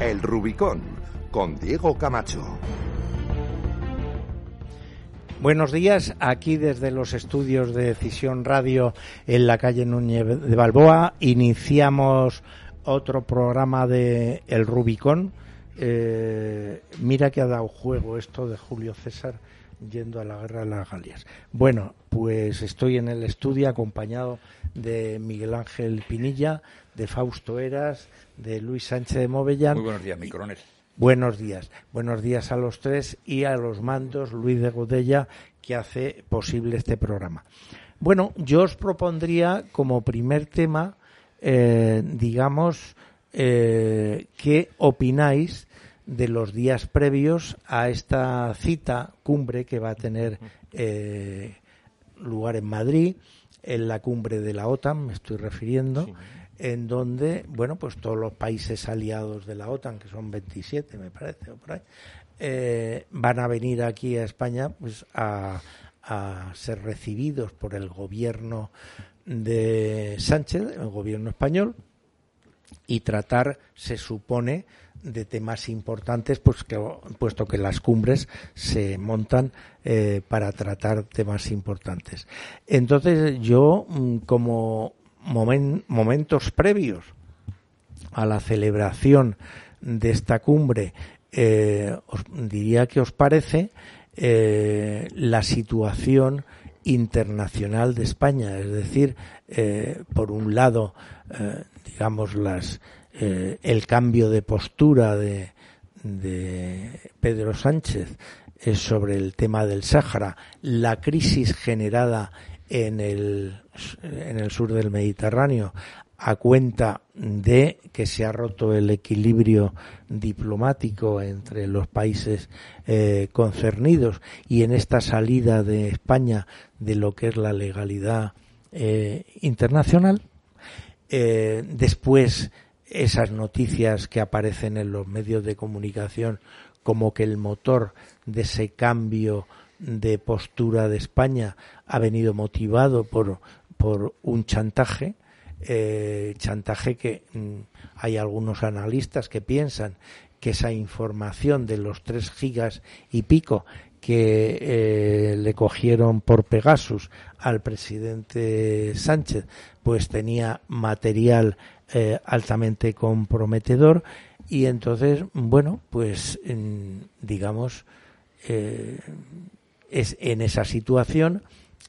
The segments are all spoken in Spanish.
El Rubicón con Diego Camacho. Buenos días, aquí desde los estudios de Decisión Radio en la calle Núñez de Balboa iniciamos otro programa de El Rubicón. Eh, mira que ha dado juego esto de Julio César yendo a la guerra de las Galias. Bueno, pues estoy en el estudio acompañado de Miguel Ángel Pinilla, de Fausto Eras, de Luis Sánchez de Movellán. Muy buenos días, mi coronel. Buenos días. Buenos días a los tres y a los mandos Luis de Godella, que hace posible este programa. Bueno, yo os propondría como primer tema, eh, digamos, eh, qué opináis de los días previos a esta cita cumbre que va a tener eh, lugar en Madrid, en la cumbre de la OTAN, me estoy refiriendo en donde, bueno, pues todos los países aliados de la OTAN, que son 27, me parece, eh, van a venir aquí a España pues a, ser recibidos por el gobierno de Sánchez, el gobierno español, y tratar, se supone, de temas importantes, pues que, puesto que las cumbres se montan eh, para tratar temas importantes. Entonces, yo, mm, momentos previos a la celebración de esta cumbre, eh, os diría que os parece eh, la situación internacional de España, es decir, eh, por un lado, digamos, las, el cambio de postura de, de Pedro Sánchez sobre el tema del Sáhara, la crisis generada en el, en el sur del Mediterráneo a cuenta de que se ha roto el equilibrio diplomático entre los países eh, concernidos y en esta salida de España de lo que es la legalidad eh, internacional. Eh, después, esas noticias que aparecen en los medios de comunicación como que el motor de ese cambio de postura de España ha venido motivado por, por un chantaje, eh, chantaje que mm, hay algunos analistas que piensan que esa información de los tres gigas y pico que eh, le cogieron por Pegasus al presidente Sánchez, pues tenía material eh, altamente comprometedor y entonces, bueno, pues mm, digamos, es en esa situación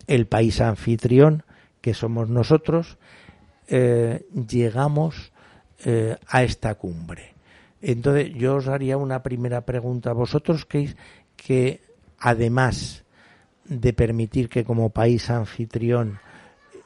el país anfitrión que somos nosotros eh, llegamos eh, a esta cumbre. Entonces yo os haría una primera pregunta. ¿Vosotros creéis que además de permitir que como país anfitrión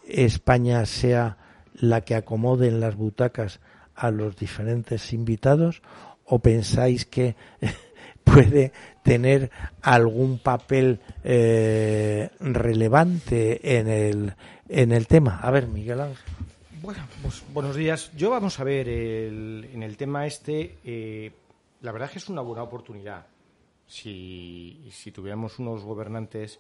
España sea la que acomode en las butacas a los diferentes invitados o pensáis que puede tener algún papel eh, relevante en el, en el tema. A ver, Miguel Ángel. Bueno, pues buenos días. Yo vamos a ver en el tema este, eh, la verdad es que es una buena oportunidad. Si, si tuviéramos unos gobernantes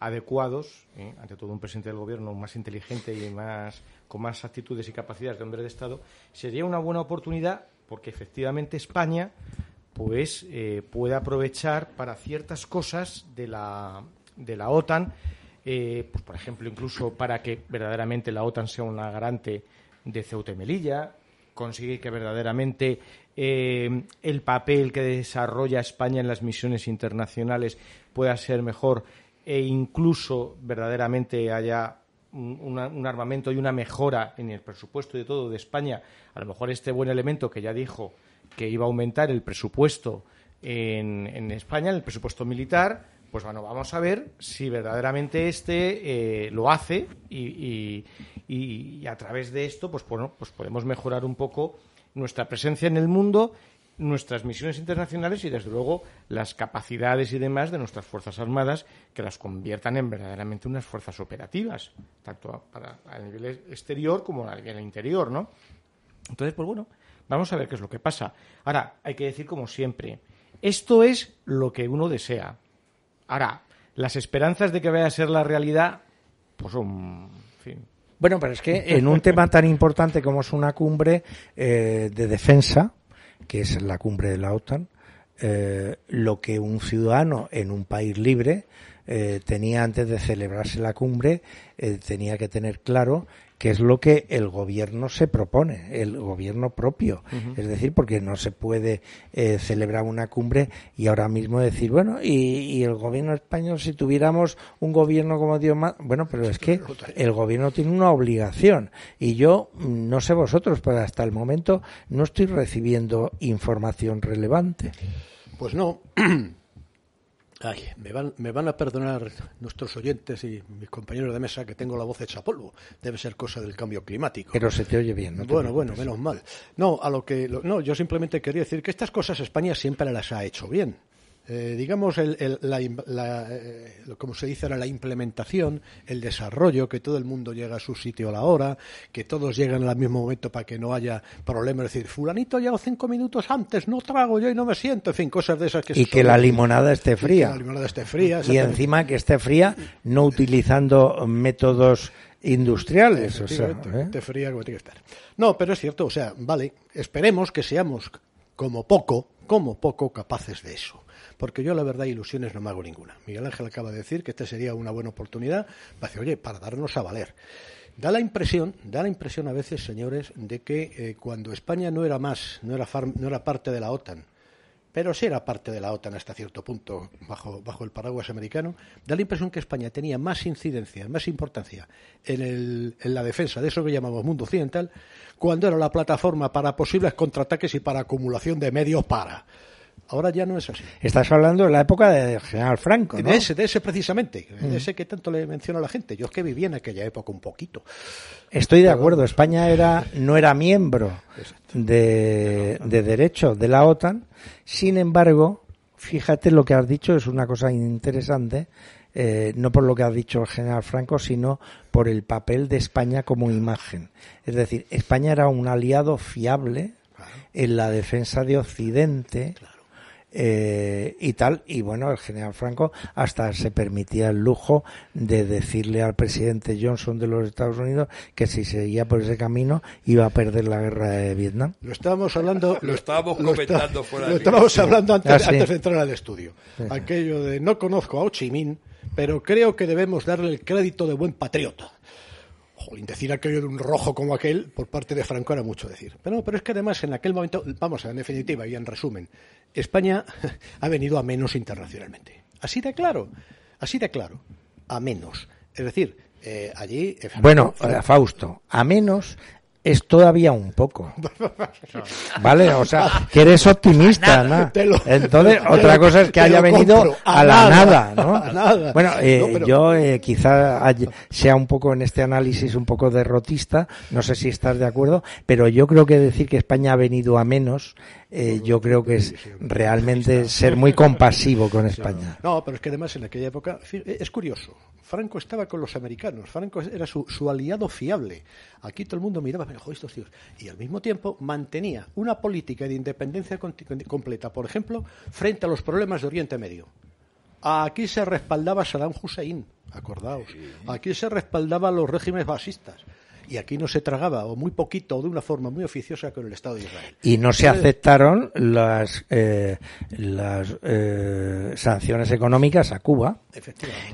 adecuados, eh, ante todo un presidente del gobierno más inteligente y más con más actitudes y capacidades de hombre de Estado, sería una buena oportunidad porque efectivamente España pues eh, puede aprovechar para ciertas cosas de la, de la OTAN, eh, pues por ejemplo, incluso para que verdaderamente la OTAN sea una garante de Ceuta y Melilla, conseguir que verdaderamente eh, el papel que desarrolla España en las misiones internacionales pueda ser mejor e incluso verdaderamente haya un, un, armamento y una mejora en el presupuesto de todo de España, a lo mejor este buen elemento que ya dijo que iba a aumentar el presupuesto en, en España, el presupuesto militar, pues bueno, vamos a ver si verdaderamente este eh, lo hace y, a través de esto, pues bueno, pues podemos mejorar un poco nuestra presencia en el mundo, nuestras misiones internacionales y desde luego las capacidades y demás de nuestras fuerzas armadas que las conviertan en verdaderamente unas fuerzas operativas, tanto para, a nivel exterior como a nivel interior, ¿no? Entonces, pues bueno, Vamos a ver qué es lo que pasa. Ahora, hay que decir como siempre, esto es lo que uno desea. Ahora, las esperanzas de que vaya a ser la realidad, pues son, Bueno, pero es que en un tema tan importante como es una cumbre eh, de defensa, que es la cumbre de la OTAN, eh, lo que un ciudadano en un país libre eh, tenía antes de celebrarse la cumbre, tenía que tener claro que es lo que el gobierno se propone, el gobierno propio. Es decir, porque no se puede eh, celebrar una cumbre y ahora mismo decir, bueno, y, el gobierno español, si tuviéramos un gobierno como Dios más, bueno, pero es que el gobierno tiene una obligación. Y yo, mm, no sé vosotros, pero hasta el momento no estoy recibiendo información relevante. Pues no. Ay, me van, me van a perdonar nuestros oyentes y mis compañeros de mesa que tengo la voz hecha polvo. Debe ser cosa del cambio climático. Pero se te oye bien, ¿no? Bueno, bueno, menos mal. No, a lo que. no, yo simplemente quería decir que estas cosas España siempre las ha hecho bien. Eh, digamos, el, la, eh, como se dice ahora, la implementación, el desarrollo, que todo el mundo llega a su sitio a la hora, que todos llegan al mismo momento para que no haya problemas. Es decir, fulanito llegado cinco minutos antes, no trago yo y no me siento, en fin, cosas de esas que... Y que la limonada esté fría. la limonada esté fría. Y encima que esté fría, no utilizando métodos industriales. O sea, ¿eh? esté fría como tiene que estar. No, pero es cierto, o sea, vale, esperemos que seamos como poco, como poco capaces de eso porque yo la verdad ilusiones no me hago ninguna. Miguel Ángel acaba de decir que esta sería una buena oportunidad para decir, oye, para darnos a valer. Da la impresión, da la impresión a veces, señores, de que eh, cuando España no era más, no era, no era parte de la OTAN, pero sí era parte de la OTAN hasta cierto punto, bajo, bajo el paraguas americano, da la impresión que España tenía más incidencia, más importancia en, el, en la defensa de eso que llamamos mundo occidental, cuando era la plataforma para posibles contraataques y para acumulación de medios para. Ahora ya no es así. Estás hablando de la época de General Franco, ¿no? De ese, de ese precisamente, de mm. ese que tanto le menciona a la gente. Yo es que viví en aquella época un poquito. Estoy de acuerdo. España era no era miembro de, de derecho de la OTAN. Sin embargo, fíjate lo que has dicho, es una cosa interesante. Eh, no por lo que ha dicho el general Franco, sino por el papel de España como imagen. Es decir, España era un aliado fiable en la defensa de Occidente, eh, y tal. Y bueno, el general Franco hasta se permitía el lujo de decirle al presidente Johnson de los Estados Unidos que si seguía por ese camino iba a perder la guerra de Vietnam. Lo estábamos hablando. Lo estábamos comentando fuera Lo estábamos hablando antes, ah, antes, de entrar al estudio. Aquello de no conozco a Ho Chi Minh, pero creo que debemos darle el crédito de buen patriota. Jolín, decir aquello de un rojo como aquel por parte de Franco era mucho decir. Pero, pero es que además en aquel momento, vamos, en definitiva y en resumen, España ha venido a menos internacionalmente. Así de claro, así de claro, a menos. Es decir, eh, allí. Eh, bueno, Fausto, a menos es todavía un poco. ¿Vale? O sea, que eres optimista, ¿no? Entonces, otra cosa es que haya venido a, la nada, ¿no? Bueno, eh, yo eh, quizá sea un poco en este análisis un poco derrotista, no sé si estás de acuerdo, pero yo creo que decir que España ha venido a menos eh, yo creo que es realmente ser muy compasivo con España. No, pero es que además en aquella época, es curioso, Franco estaba con los americanos, Franco era su, aliado fiable. Aquí todo el mundo miraba, pero estos tíos. Y al mismo tiempo mantenía una política de independencia completa, por ejemplo, frente a los problemas de Oriente Medio. Aquí se respaldaba Saddam Hussein, acordaos. Aquí se respaldaba los regímenes basistas y aquí no se tragaba o muy poquito o de una forma muy oficiosa con el Estado de Israel. Y no se aceptaron las, eh, las eh, sanciones económicas a Cuba.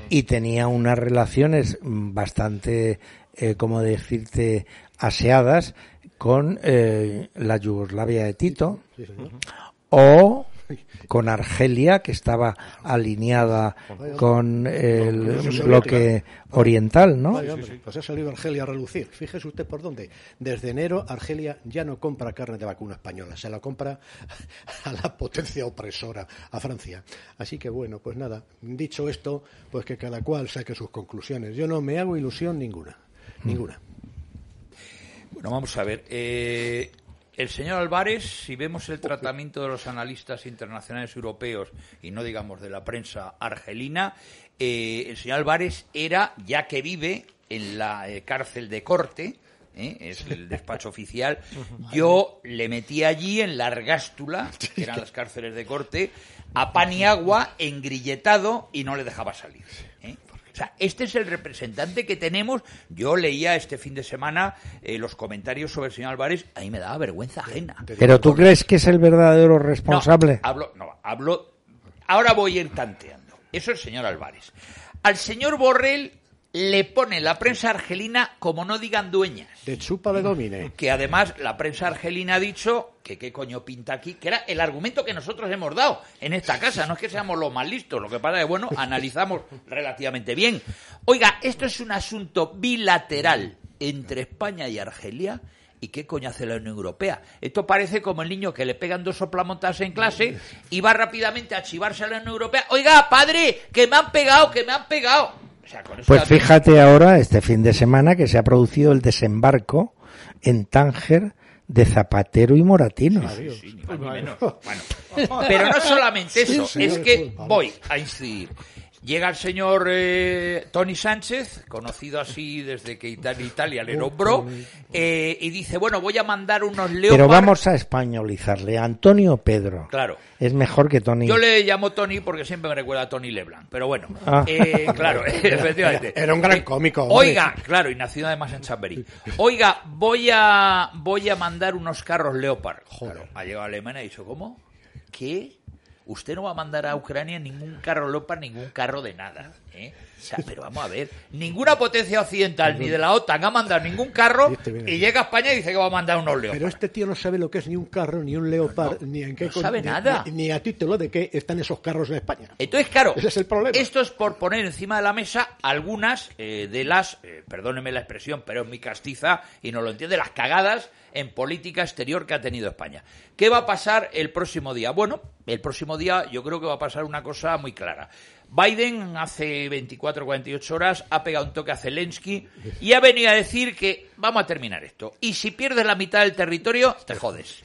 Y tenía unas relaciones bastante, eh, como decirte, aseadas con la Yugoslavia de Tito. o con Argelia, que estaba alineada con el bloque oriental, ¿no? pues ha salido Argelia a relucir. Fíjese usted por dónde. Desde enero Argelia ya no compra carne de vacuna española, se la compra a la potencia opresora, a Francia. Así que bueno, pues nada, dicho esto, pues que cada cual saque sus conclusiones. Yo no me hago ilusión ninguna, ninguna. Bueno, vamos a ver. Eh, el señor Álvarez, si vemos el tratamiento de los analistas internacionales europeos y no digamos de la prensa argelina, eh, el señor Álvarez era, ya que vive en la eh, cárcel de corte, ¿eh? es el despacho oficial, yo le metí allí en la argástula, que eran las cárceles de corte, a pan y agua, engrilletado y no le dejaba salir. O sea, este es el representante que tenemos. Yo leía este fin de semana eh, los comentarios sobre el señor Álvarez, ahí me daba vergüenza ajena. Pero tú crees que es el verdadero responsable? No, hablo, no, hablo. Ahora voy a ir tanteando. Eso es el señor Álvarez. Al señor Borrell le pone la prensa argelina como no digan dueñas. De chupa de domine. Que además la prensa argelina ha dicho que qué coño pinta aquí, que era el argumento que nosotros hemos dado en esta casa. No es que seamos los más listos, lo que pasa es que, bueno, analizamos relativamente bien. Oiga, esto es un asunto bilateral entre España y Argelia. ¿Y qué coño hace la Unión Europea? Esto parece como el niño que le pegan dos soplamontas en clase y va rápidamente a chivarse a la Unión Europea. Oiga, padre, que me han pegado, que me han pegado. O sea, con eso Pues fíjate ahora, este fin de semana, que se ha producido el desembarco en Tánger de Zapatero y Moratinos. Sí, ni más ni menos. Bueno, pero no solamente eso, Sí, es que voy a incidir. Llega el señor eh, Tony Sánchez, conocido así desde que Italia, Italia le nombró, eh, y dice, bueno, voy a mandar unos leopards. Pero vamos a españolizarle. Antonio Pedro. Claro. Es mejor que Tony. Yo le llamo Tony porque siempre me recuerda a Tony Leblanc, pero bueno, Ah. eh, claro, efectivamente. Era un gran Eh, cómico, hombre. Oiga, claro, y nacido además en Chamberí. Oiga, voy a voy a mandar unos carros Leopard. Claro, ha llegado a Alemania y ha dicho, ¿cómo? ¿Qué? Usted no va a mandar a Ucrania ningún carro Leopard, ningún carro de nada. ¿eh? O sea, pero vamos a ver, ninguna potencia occidental ni de la OTAN ha mandado ningún carro y llega a España y dice que va a mandar unos Leopard. Pero este tío no sabe lo que es ni un carro, ni un leopard, ni en qué no con- sabe ni- nada. Ni, ni a título de qué están esos carros en España. Entonces, claro, Ese es el problema. esto es por poner encima de la mesa algunas eh, de las, eh, perdóneme la expresión, pero es mi castiza y no lo entiende, las cagadas en política exterior que ha tenido España. ¿Qué va a pasar el próximo día? Bueno, el próximo día yo creo que va a pasar una cosa muy clara. Biden hace 24 48 horas ha pegado un toque a Zelensky y ha venido a decir que vamos a terminar esto. Y si pierdes la mitad del territorio, te jodes.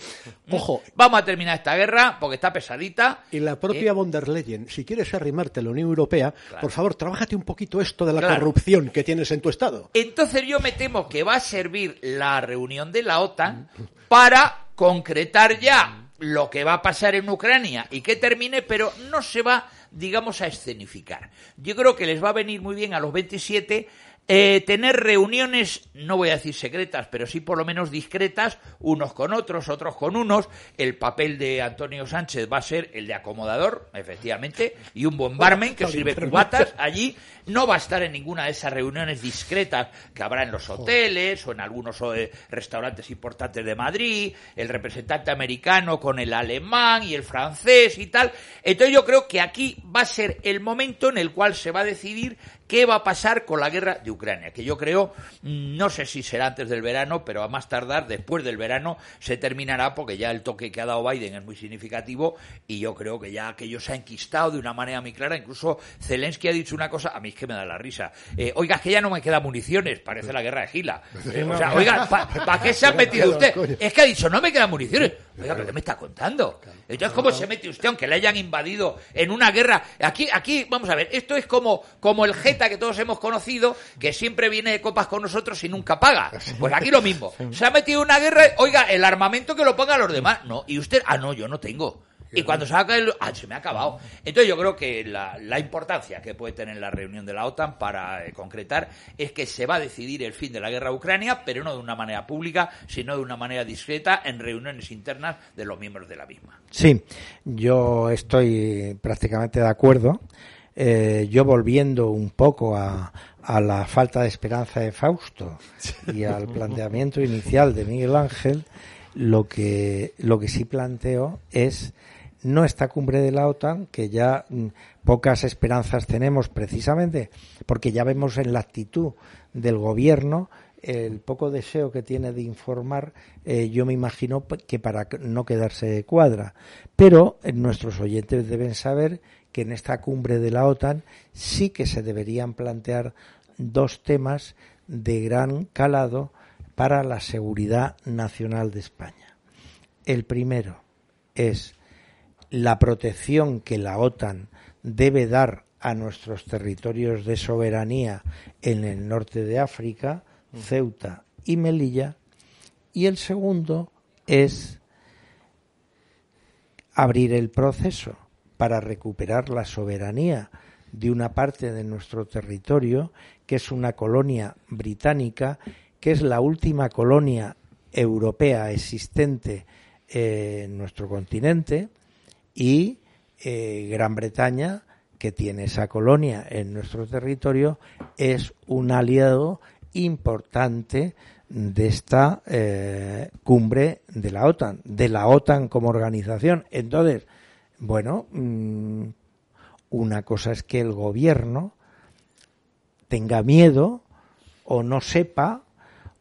Ojo. Vamos a terminar esta guerra porque está pesadita. Y la propia Eh, von der Leyen, si quieres arrimarte a la Unión Europea, por favor, trabájate un poquito esto de la Claro. corrupción que tienes en tu Estado. Entonces yo me temo que va a servir la reunión de la OTAN para concretar ya lo que va a pasar en Ucrania y que termine, pero no se va, digamos, a escenificar. Yo creo que les va a venir muy bien a los 27 eh, tener reuniones, no voy a decir secretas, pero sí por lo menos discretas, unos con otros, otros con unos. El papel de Antonio Sánchez va a ser el de acomodador, efectivamente, y un buen barman que sirve cubatas allí. No va a estar en ninguna de esas reuniones discretas que habrá en los hoteles o en algunos eh, restaurantes importantes de Madrid, el representante americano con el alemán y el francés y tal. Entonces yo creo que aquí va a ser el momento en el cual se va a decidir qué va a pasar con la guerra de Ucrania, que yo creo, no sé si será antes del verano, pero a más tardar, después del verano, se terminará porque ya el toque que ha dado Biden es muy significativo y yo creo que ya aquello se ha enquistado de una manera muy clara. Incluso Zelensky ha dicho una cosa, a mí es que me da la risa. Eh, oiga, es que ya no me quedan municiones, parece la guerra de Gila. Eh, o sea, oiga, ¿para qué se ha metido usted? Es que ha dicho, no me quedan municiones. Oiga, pero ¿qué me está contando? Entonces, ¿cómo se mete usted, aunque le hayan invadido en una guerra? Aquí, aquí, vamos a ver, esto es como, como el Que todos hemos conocido, que siempre viene de copas con nosotros y nunca paga. Pues aquí lo mismo. Se ha metido una guerra, oiga, el armamento que lo pongan los demás. No, y usted, ah, no, yo no tengo. Y cuando se va a caer, ah, se me ha acabado. Entonces yo creo que la, la importancia que puede tener la reunión de la OTAN para eh, concretar es que se va a decidir el fin de la guerra a Ucrania, pero no de una manera pública, sino de una manera discreta en reuniones internas de los miembros de la misma. Sí, yo estoy prácticamente de acuerdo. Eh, yo volviendo un poco a, a la falta de esperanza de Fausto y al planteamiento inicial de Miguel Ángel, lo que, lo que sí planteo es no esta cumbre de la OTAN, que ya mm, pocas esperanzas tenemos precisamente porque ya vemos en la actitud del gobierno el poco deseo que tiene de informar, eh, yo me imagino que para no quedarse de cuadra. Pero eh, nuestros oyentes deben saber que en esta cumbre de la OTAN sí que se deberían plantear dos temas de gran calado para la seguridad nacional de España. El primero es la protección que la OTAN debe dar a nuestros territorios de soberanía en el norte de África, Ceuta y Melilla. Y el segundo es abrir el proceso para recuperar la soberanía de una parte de nuestro territorio, que es una colonia británica, que es la última colonia europea existente en nuestro continente, y eh, Gran Bretaña, que tiene esa colonia en nuestro territorio, es un aliado importante de esta eh, cumbre de la OTAN, de la OTAN como organización. Entonces, bueno, mm, una cosa es que el gobierno tenga miedo o no sepa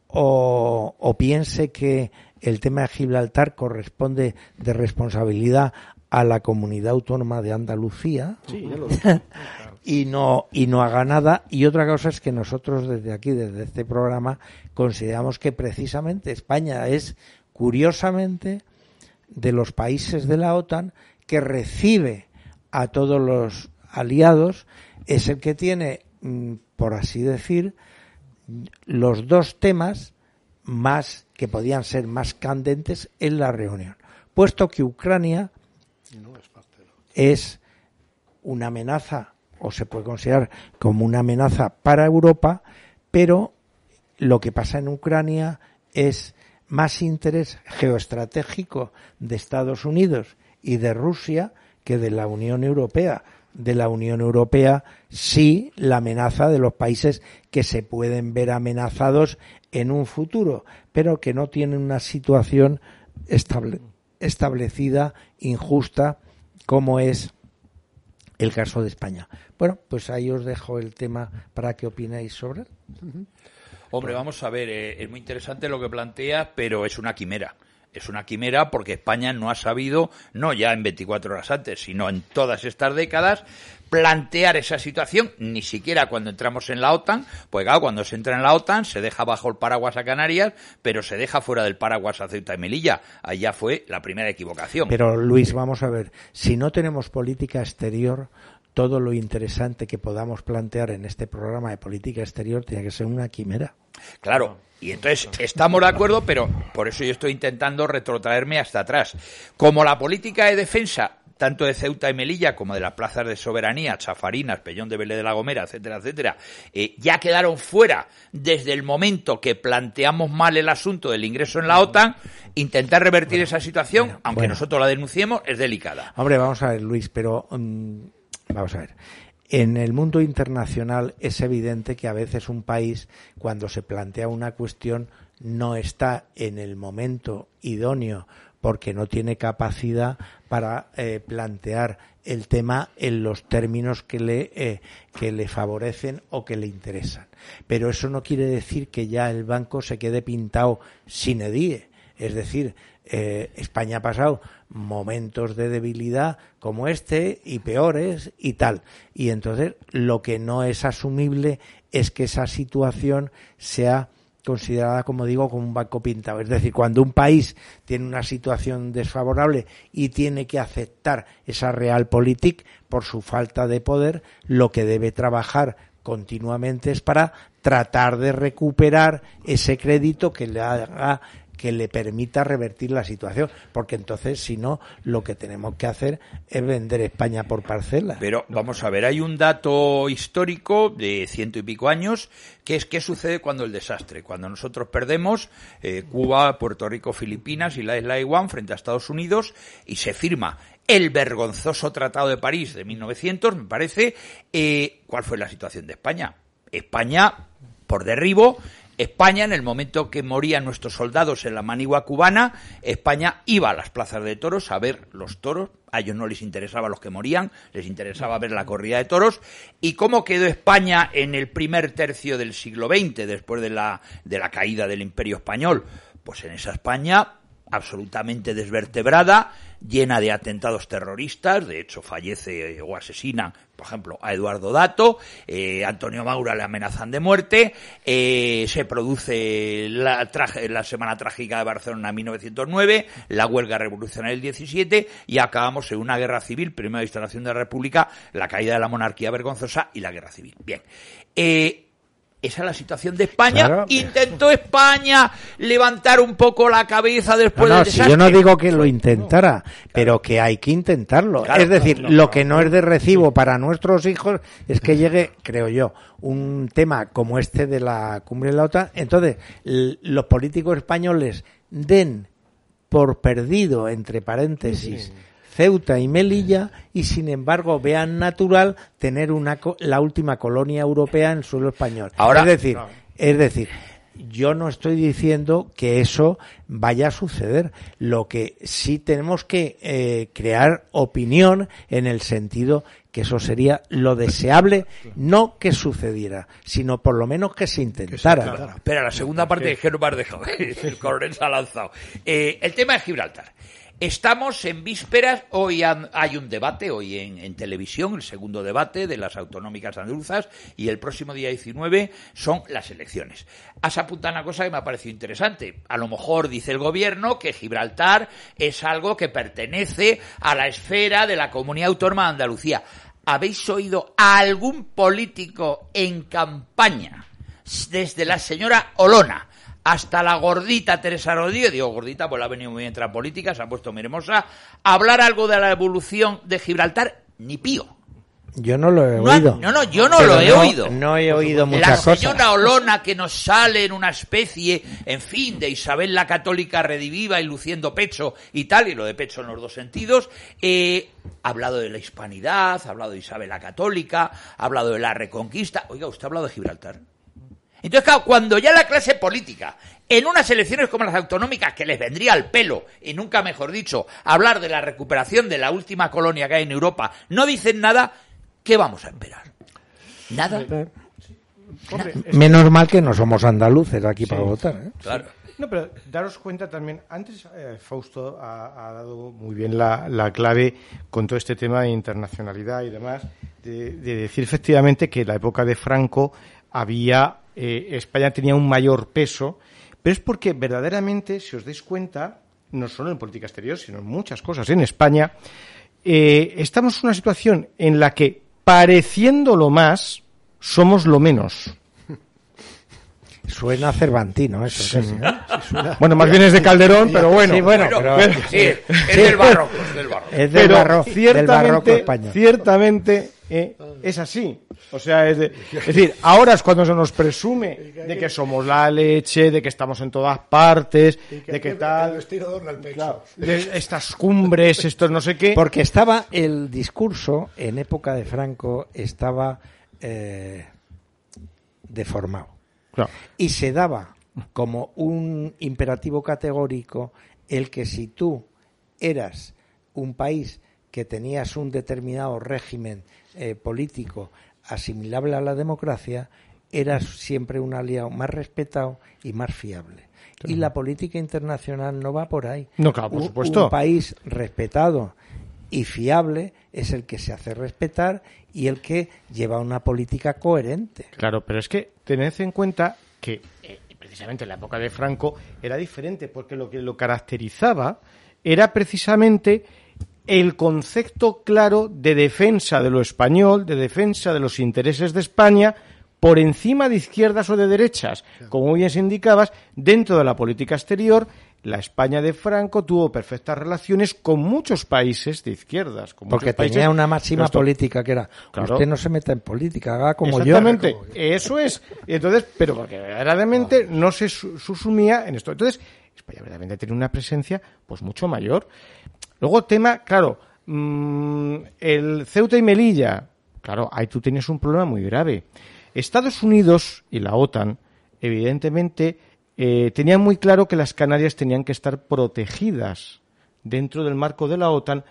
o, o piense que el tema de Gibraltar corresponde de responsabilidad a la comunidad autónoma de Andalucía y no y no haga nada. Y otra cosa es que nosotros desde aquí desde este programa consideramos que precisamente España es curiosamente de los países de la OTAN que recibe a todos los aliados es el que tiene mm, por así decir los dos temas más que podían ser más candentes en la reunión. Puesto que Ucrania es una amenaza o se puede considerar como una amenaza para Europa, pero lo que pasa en Ucrania es más interés geoestratégico de Estados Unidos y de Rusia que de la Unión Europea. De la Unión Europea sí la amenaza de los países que se pueden ver amenazados en un futuro, pero que no tienen una situación establecida, injusta, como es el caso de España. Bueno, pues ahí os dejo el tema para que opinéis sobre él. Hombre, vamos a ver, eh, es muy interesante lo que plantea, pero es una quimera. Es una quimera porque España no ha sabido, no ya en 24 horas antes, sino en todas estas décadas, plantear esa situación, ni siquiera cuando entramos en la OTAN, pues claro, cuando se entra en la OTAN se deja bajo el paraguas a Canarias, pero se deja fuera del paraguas a Ceuta y Melilla. Allá fue la primera equivocación. Pero Luis, vamos a ver, si no tenemos política exterior, todo lo interesante que podamos plantear en este programa de política exterior tiene que ser una quimera. Claro, y entonces estamos de acuerdo, pero por eso yo estoy intentando retrotraerme hasta atrás. Como la política de defensa tanto de Ceuta y Melilla como de las plazas de soberanía, Chafarinas, Peñón de Vélez de la Gomera, etcétera, etcétera, eh, ya quedaron fuera desde el momento que planteamos mal el asunto del ingreso en la OTAN, intentar revertir esa situación, aunque nosotros la denunciemos, es delicada. Hombre, vamos a ver, Luis, pero mm, vamos a ver. En el mundo internacional es evidente que a veces un país, cuando se plantea una cuestión, no está en el momento idóneo porque no tiene capacidad para eh, plantear el tema en los términos que le, eh, que le favorecen o que le interesan. Pero eso no quiere decir que ya el banco se quede pintado sin edie. Es decir, eh, España ha pasado momentos de debilidad como este y peores y tal. Y entonces lo que no es asumible es que esa situación sea considerada, como digo, como un banco pintado. Es decir, cuando un país tiene una situación desfavorable y tiene que aceptar esa realpolitik por su falta de poder, lo que debe trabajar continuamente es para tratar de recuperar ese crédito que le haga que le permita revertir la situación, porque entonces, si no, lo que tenemos que hacer es vender España por parcela. Pero vamos a ver, hay un dato histórico de ciento y pico años, que es qué sucede cuando el desastre, cuando nosotros perdemos eh, Cuba, Puerto Rico, Filipinas y la isla de frente a Estados Unidos y se firma el vergonzoso Tratado de París de 1900, me parece. Eh, ¿Cuál fue la situación de España? España, por derribo, España, en el momento que morían nuestros soldados en la manigua cubana, España iba a las plazas de toros a ver los toros. A ellos no les interesaba los que morían, les interesaba ver la corrida de toros. ¿Y cómo quedó España en el primer tercio del siglo XX, después de la, de la caída del Imperio Español? Pues en esa España absolutamente desvertebrada, llena de atentados terroristas, de hecho fallece o asesina, por ejemplo, a Eduardo Dato, eh, Antonio Maura le amenazan de muerte, eh, se produce la, la Semana Trágica de Barcelona en 1909, la huelga revolucionaria del 17 y acabamos en una guerra civil, primera instalación de la República, la caída de la monarquía vergonzosa y la guerra civil. Bien. Eh, Esa es la situación de España. Claro. Intentó España levantar un poco la cabeza No, después no, del si yo no digo que lo intentara, pero que hay que intentarlo. Claro, es decir, claro, lo que no es de recibo para nuestros hijos es que llegue, creo yo, un tema como este de la cumbre de la OTAN. Entonces, los políticos españoles den por perdido, entre paréntesis, Ceuta y Melilla y sin embargo vean natural tener una co- la última colonia europea en suelo español. Ahora- es decir, es decir, yo no estoy diciendo que eso vaya a suceder. Lo que sí tenemos que eh, crear opinión en el sentido que eso sería lo deseable, no que sucediera, sino por lo menos que se intentara. Espera, la segunda parte me has dejado. El coronel se ha lanzado. Eh, el tema de Gibraltar. Estamos en vísperas, hoy hay un debate, hoy en, en televisión, el segundo debate de las autonómicas andaluzas, y el próximo día 19 son las elecciones. Has apuntado una cosa que me ha parecido interesante. A lo mejor dice el gobierno que Gibraltar es algo que pertenece a la esfera de la comunidad autónoma de Andalucía. ¿Habéis oído a algún político en campaña, desde la señora Olona hasta la gordita Teresa Rodríguez, digo gordita, pues la ha venido muy bien la política, se ha puesto muy hermosa, hablar algo de la evolución de Gibraltar, ni pío. Yo no lo he No, oído. no, no, yo no Pero lo he oído. No he oído La muchas cosas. señora Olona que nos sale en una especie, en fin, de Isabel la Católica rediviva y luciendo pecho y tal, y lo de pecho en los dos sentidos, eh, ha hablado de la hispanidad, ha hablado de Isabel la Católica, ha hablado de la reconquista. Oiga, ¿usted ha hablado de Gibraltar? Entonces, claro, cuando ya la clase política, en unas elecciones como las autonómicas, que les vendría al pelo, y nunca mejor dicho, hablar de la recuperación de la última colonia que hay en Europa, no dicen nada, ¿qué vamos a esperar? Nada. Menos mal que no somos andaluces aquí para votar. ¿eh? Claro. No, pero daros cuenta también, antes eh, Fausto ha, ha dado muy bien la, la clave con todo este tema de internacionalidad y demás, de, de decir efectivamente que en la época de Franco había, eh, España tenía un mayor peso, pero es porque verdaderamente, si os dais cuenta, no solo en política exterior, sino en muchas cosas en España, eh, estamos en una situación en la que, pareciéndolo más, somos lo menos. Suena cervantino eso. casi, ¿no? Bueno, más bien es de Calderón, pero bueno. Sí, bueno, Bueno, pero- sí, es del barroco, es del barroco. Es del, pero barro- del barroco ciertamente, español. ciertamente eh, es así. O sea, es, de- es decir, ahora es cuando se nos presume de que somos la leche, de que estamos en todas partes, de que tal, claro, de estas cumbres, estos no sé qué. Porque estaba el discurso, en época de Franco, estaba eh, deformado. Claro. Y se daba como un imperativo categórico el que si tú eras un país que tenías un determinado régimen eh, político asimilable a la democracia, eras siempre un aliado más respetado y más fiable. Y la política internacional no va por ahí. No, claro, por Un- supuesto. Un país respetado y fiable es el que se hace respetar y el que lleva una política coherente. Claro, pero es que tened en cuenta que eh, precisamente en la época de Franco era diferente, porque lo que lo caracterizaba era precisamente el concepto claro de defensa de lo español, de defensa de los intereses de España por encima de izquierdas o de derechas. Como bien se indicabas, dentro de la política exterior, la España de Franco tuvo perfectas relaciones con muchos países de izquierdas. Con Porque países tenía una máxima política que era, Claro. usted no se meta en política, haga como Exactamente, yo. eso es. Y entonces, pero porque verdaderamente no se su- susumía en esto. Entonces, España verdaderamente tiene una presencia pues mucho mayor. Luego, tema, claro, mm, el Ceuta y Melilla, claro, ahí tú tienes un problema muy grave. Estados Unidos y la OTAN, evidentemente, eh, tenían muy claro que las Canarias tenían que estar protegidas dentro del marco de la OTAN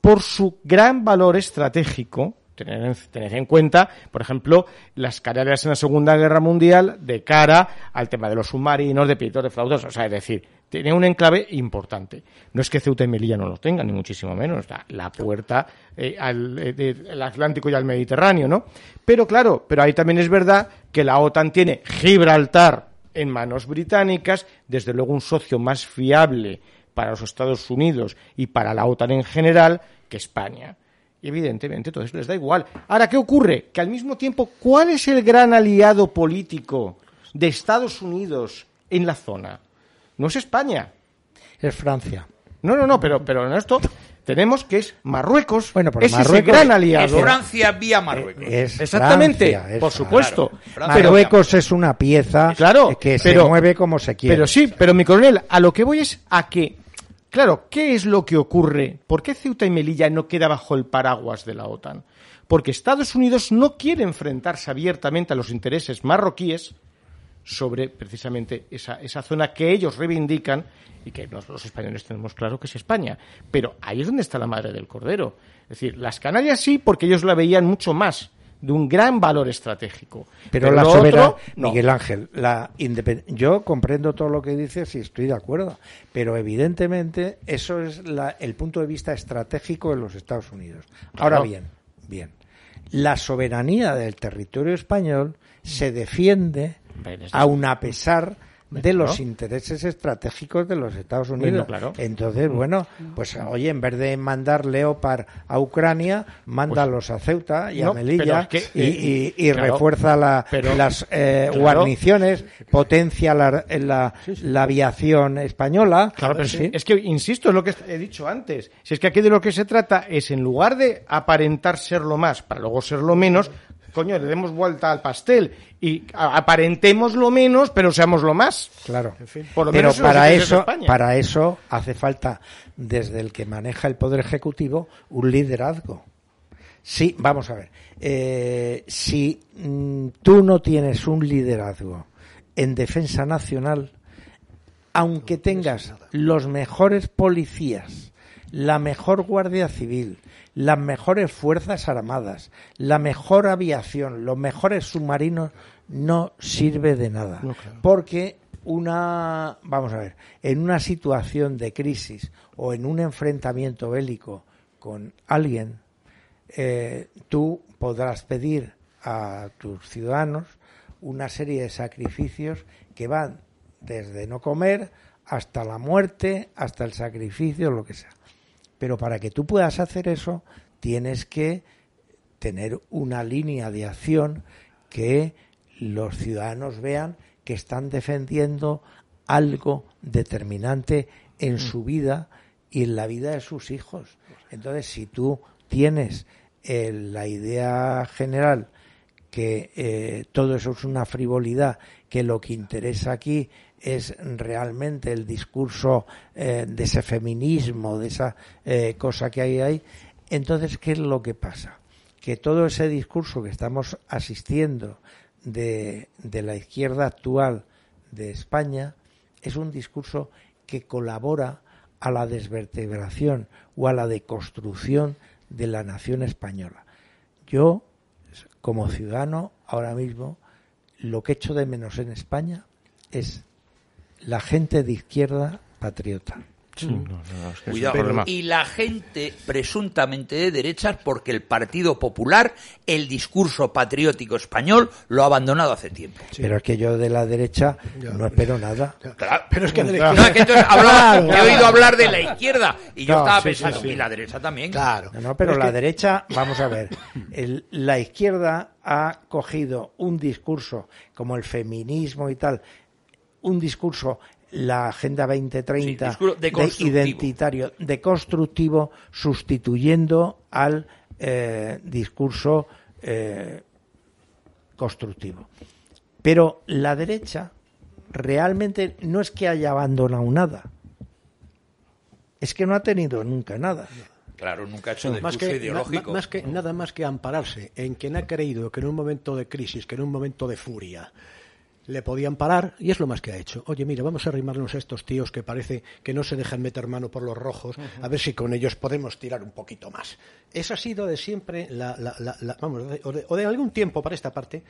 por su gran valor estratégico. Tener en, tener en cuenta, por ejemplo, las Canarias en la Segunda Guerra Mundial de cara al tema de los submarinos, de pilotos, de flautas, o sea, es decir, tiene un enclave importante. No es que Ceuta y Melilla no lo tengan, ni muchísimo menos. La, la puerta eh, al eh, Atlántico y al Mediterráneo, ¿no? Pero claro, pero ahí también es verdad que la OTAN tiene Gibraltar en manos británicas, desde luego un socio más fiable para los Estados Unidos y para la OTAN en general que España. Evidentemente, todo eso les da igual. Ahora, ¿qué ocurre? Que al mismo tiempo, ¿cuál es el gran aliado político de Estados Unidos en la zona? No es España. Es Francia. No, no, no, pero, pero en esto tenemos que es Marruecos. Bueno, pero es ese Marruecos gran Es aliado. Francia vía Marruecos. Es Exactamente, Francia, es por supuesto. Marruecos es una pieza Claro, que pero- se mueve como se quiere. pero sí, pero mi coronel, a lo que voy es a que, claro, ¿qué es lo que ocurre? ¿Por qué Ceuta y Melilla no queda bajo el paraguas de la OTAN? Porque Estados Unidos no quiere enfrentarse abiertamente a los intereses marroquíes sobre precisamente esa, esa zona que ellos reivindican y que los, los españoles tenemos claro que es España. Pero ahí es donde está la madre del cordero. Es decir, las Canarias sí, porque ellos la veían mucho más, de un gran valor estratégico. Pero, la soberanía, otro, no. Miguel Ángel, la yo comprendo todo lo que dices y estoy de acuerdo, pero evidentemente eso es la- el punto de vista estratégico de los Estados Unidos. Ahora Claro. bien, bien, la soberanía del territorio español se defiende aun a pesar de los intereses estratégicos de los Estados Bueno, Unidos. claro. Entonces, bueno, pues oye, en vez de mandar Leopard a Ucrania, mándalos a Ceuta y a Melilla pero es que, y, eh, y- y claro, refuerza la- pero- las eh, claro. guarniciones, potencia la, la- la aviación española. Claro, pero Sí. es que, insisto, es lo que he dicho antes. Si es que aquí de lo que se trata es, en lugar de aparentar serlo más para luego serlo menos, coño, le demos vuelta al pastel y aparentemos lo menos, pero seamos lo más. Claro. Por lo Pero menos para eso, para eso hace falta, desde el que maneja el Poder Ejecutivo, un liderazgo. Sí, vamos a ver. Eh, si mm, tú no tienes un liderazgo en defensa nacional, aunque tengas los mejores policías, la mejor Guardia Civil, las mejores Fuerzas Armadas, la mejor aviación, los mejores submarinos, no sirve de nada. Porque una, vamos a ver, en una situación de crisis o en un enfrentamiento bélico con alguien, eh, tú podrás pedir a tus ciudadanos una serie de sacrificios que van desde no comer hasta la muerte, hasta el sacrificio, lo que sea. Pero para que tú puedas hacer eso, tienes que tener una línea de acción que los ciudadanos vean que están defendiendo algo determinante en su vida y en la vida de sus hijos. Entonces, si tú tienes eh, la idea general que eh, todo eso es una frivolidad, que lo que interesa aquí es realmente el discurso eh, de ese feminismo, de esa eh, cosa que hay ahí, entonces, ¿qué es lo que pasa? Que todo ese discurso que estamos asistiendo de, de la izquierda actual de España es un discurso que colabora a la desvertebración o a la deconstrucción de la nación española. Yo, como ciudadano, ahora mismo, lo que echo de menos en España es la gente de izquierda patriota. Cuidado. Y la gente presuntamente de derechas porque el Partido Popular, el discurso patriótico español, lo ha abandonado hace tiempo. Pero es que yo de la derecha no espero nada. Claro. Pero es que de la No, izquierda- es que entonces hablaba- Claro, he oído hablar de la izquierda y yo estaba sí, pensando, sí, sí. y la derecha también. Claro. No, no, pero es la que- derecha, vamos a ver, el- la izquierda ha cogido un discurso como el feminismo y tal, un discurso, la Agenda 2030, Sí, discurso deconstructivo. identitario, deconstructivo, sustituyendo al eh, discurso eh, constructivo. Pero la derecha realmente no es que haya abandonado nada, es que no ha tenido nunca nada. Claro, nunca ha hecho discurso más que, ideológico. más que nada más que ampararse en quien ha creído que en un momento de crisis, que en un momento de furia, le podían parar y es lo más que ha hecho. Oye, mira, vamos a arrimarnos a estos tíos que parece que no se dejan meter mano por los rojos, a ver si con ellos podemos tirar un poquito más. Esa ha sido de siempre, la, la- la- vamos, o, de, o de algún tiempo para esta parte,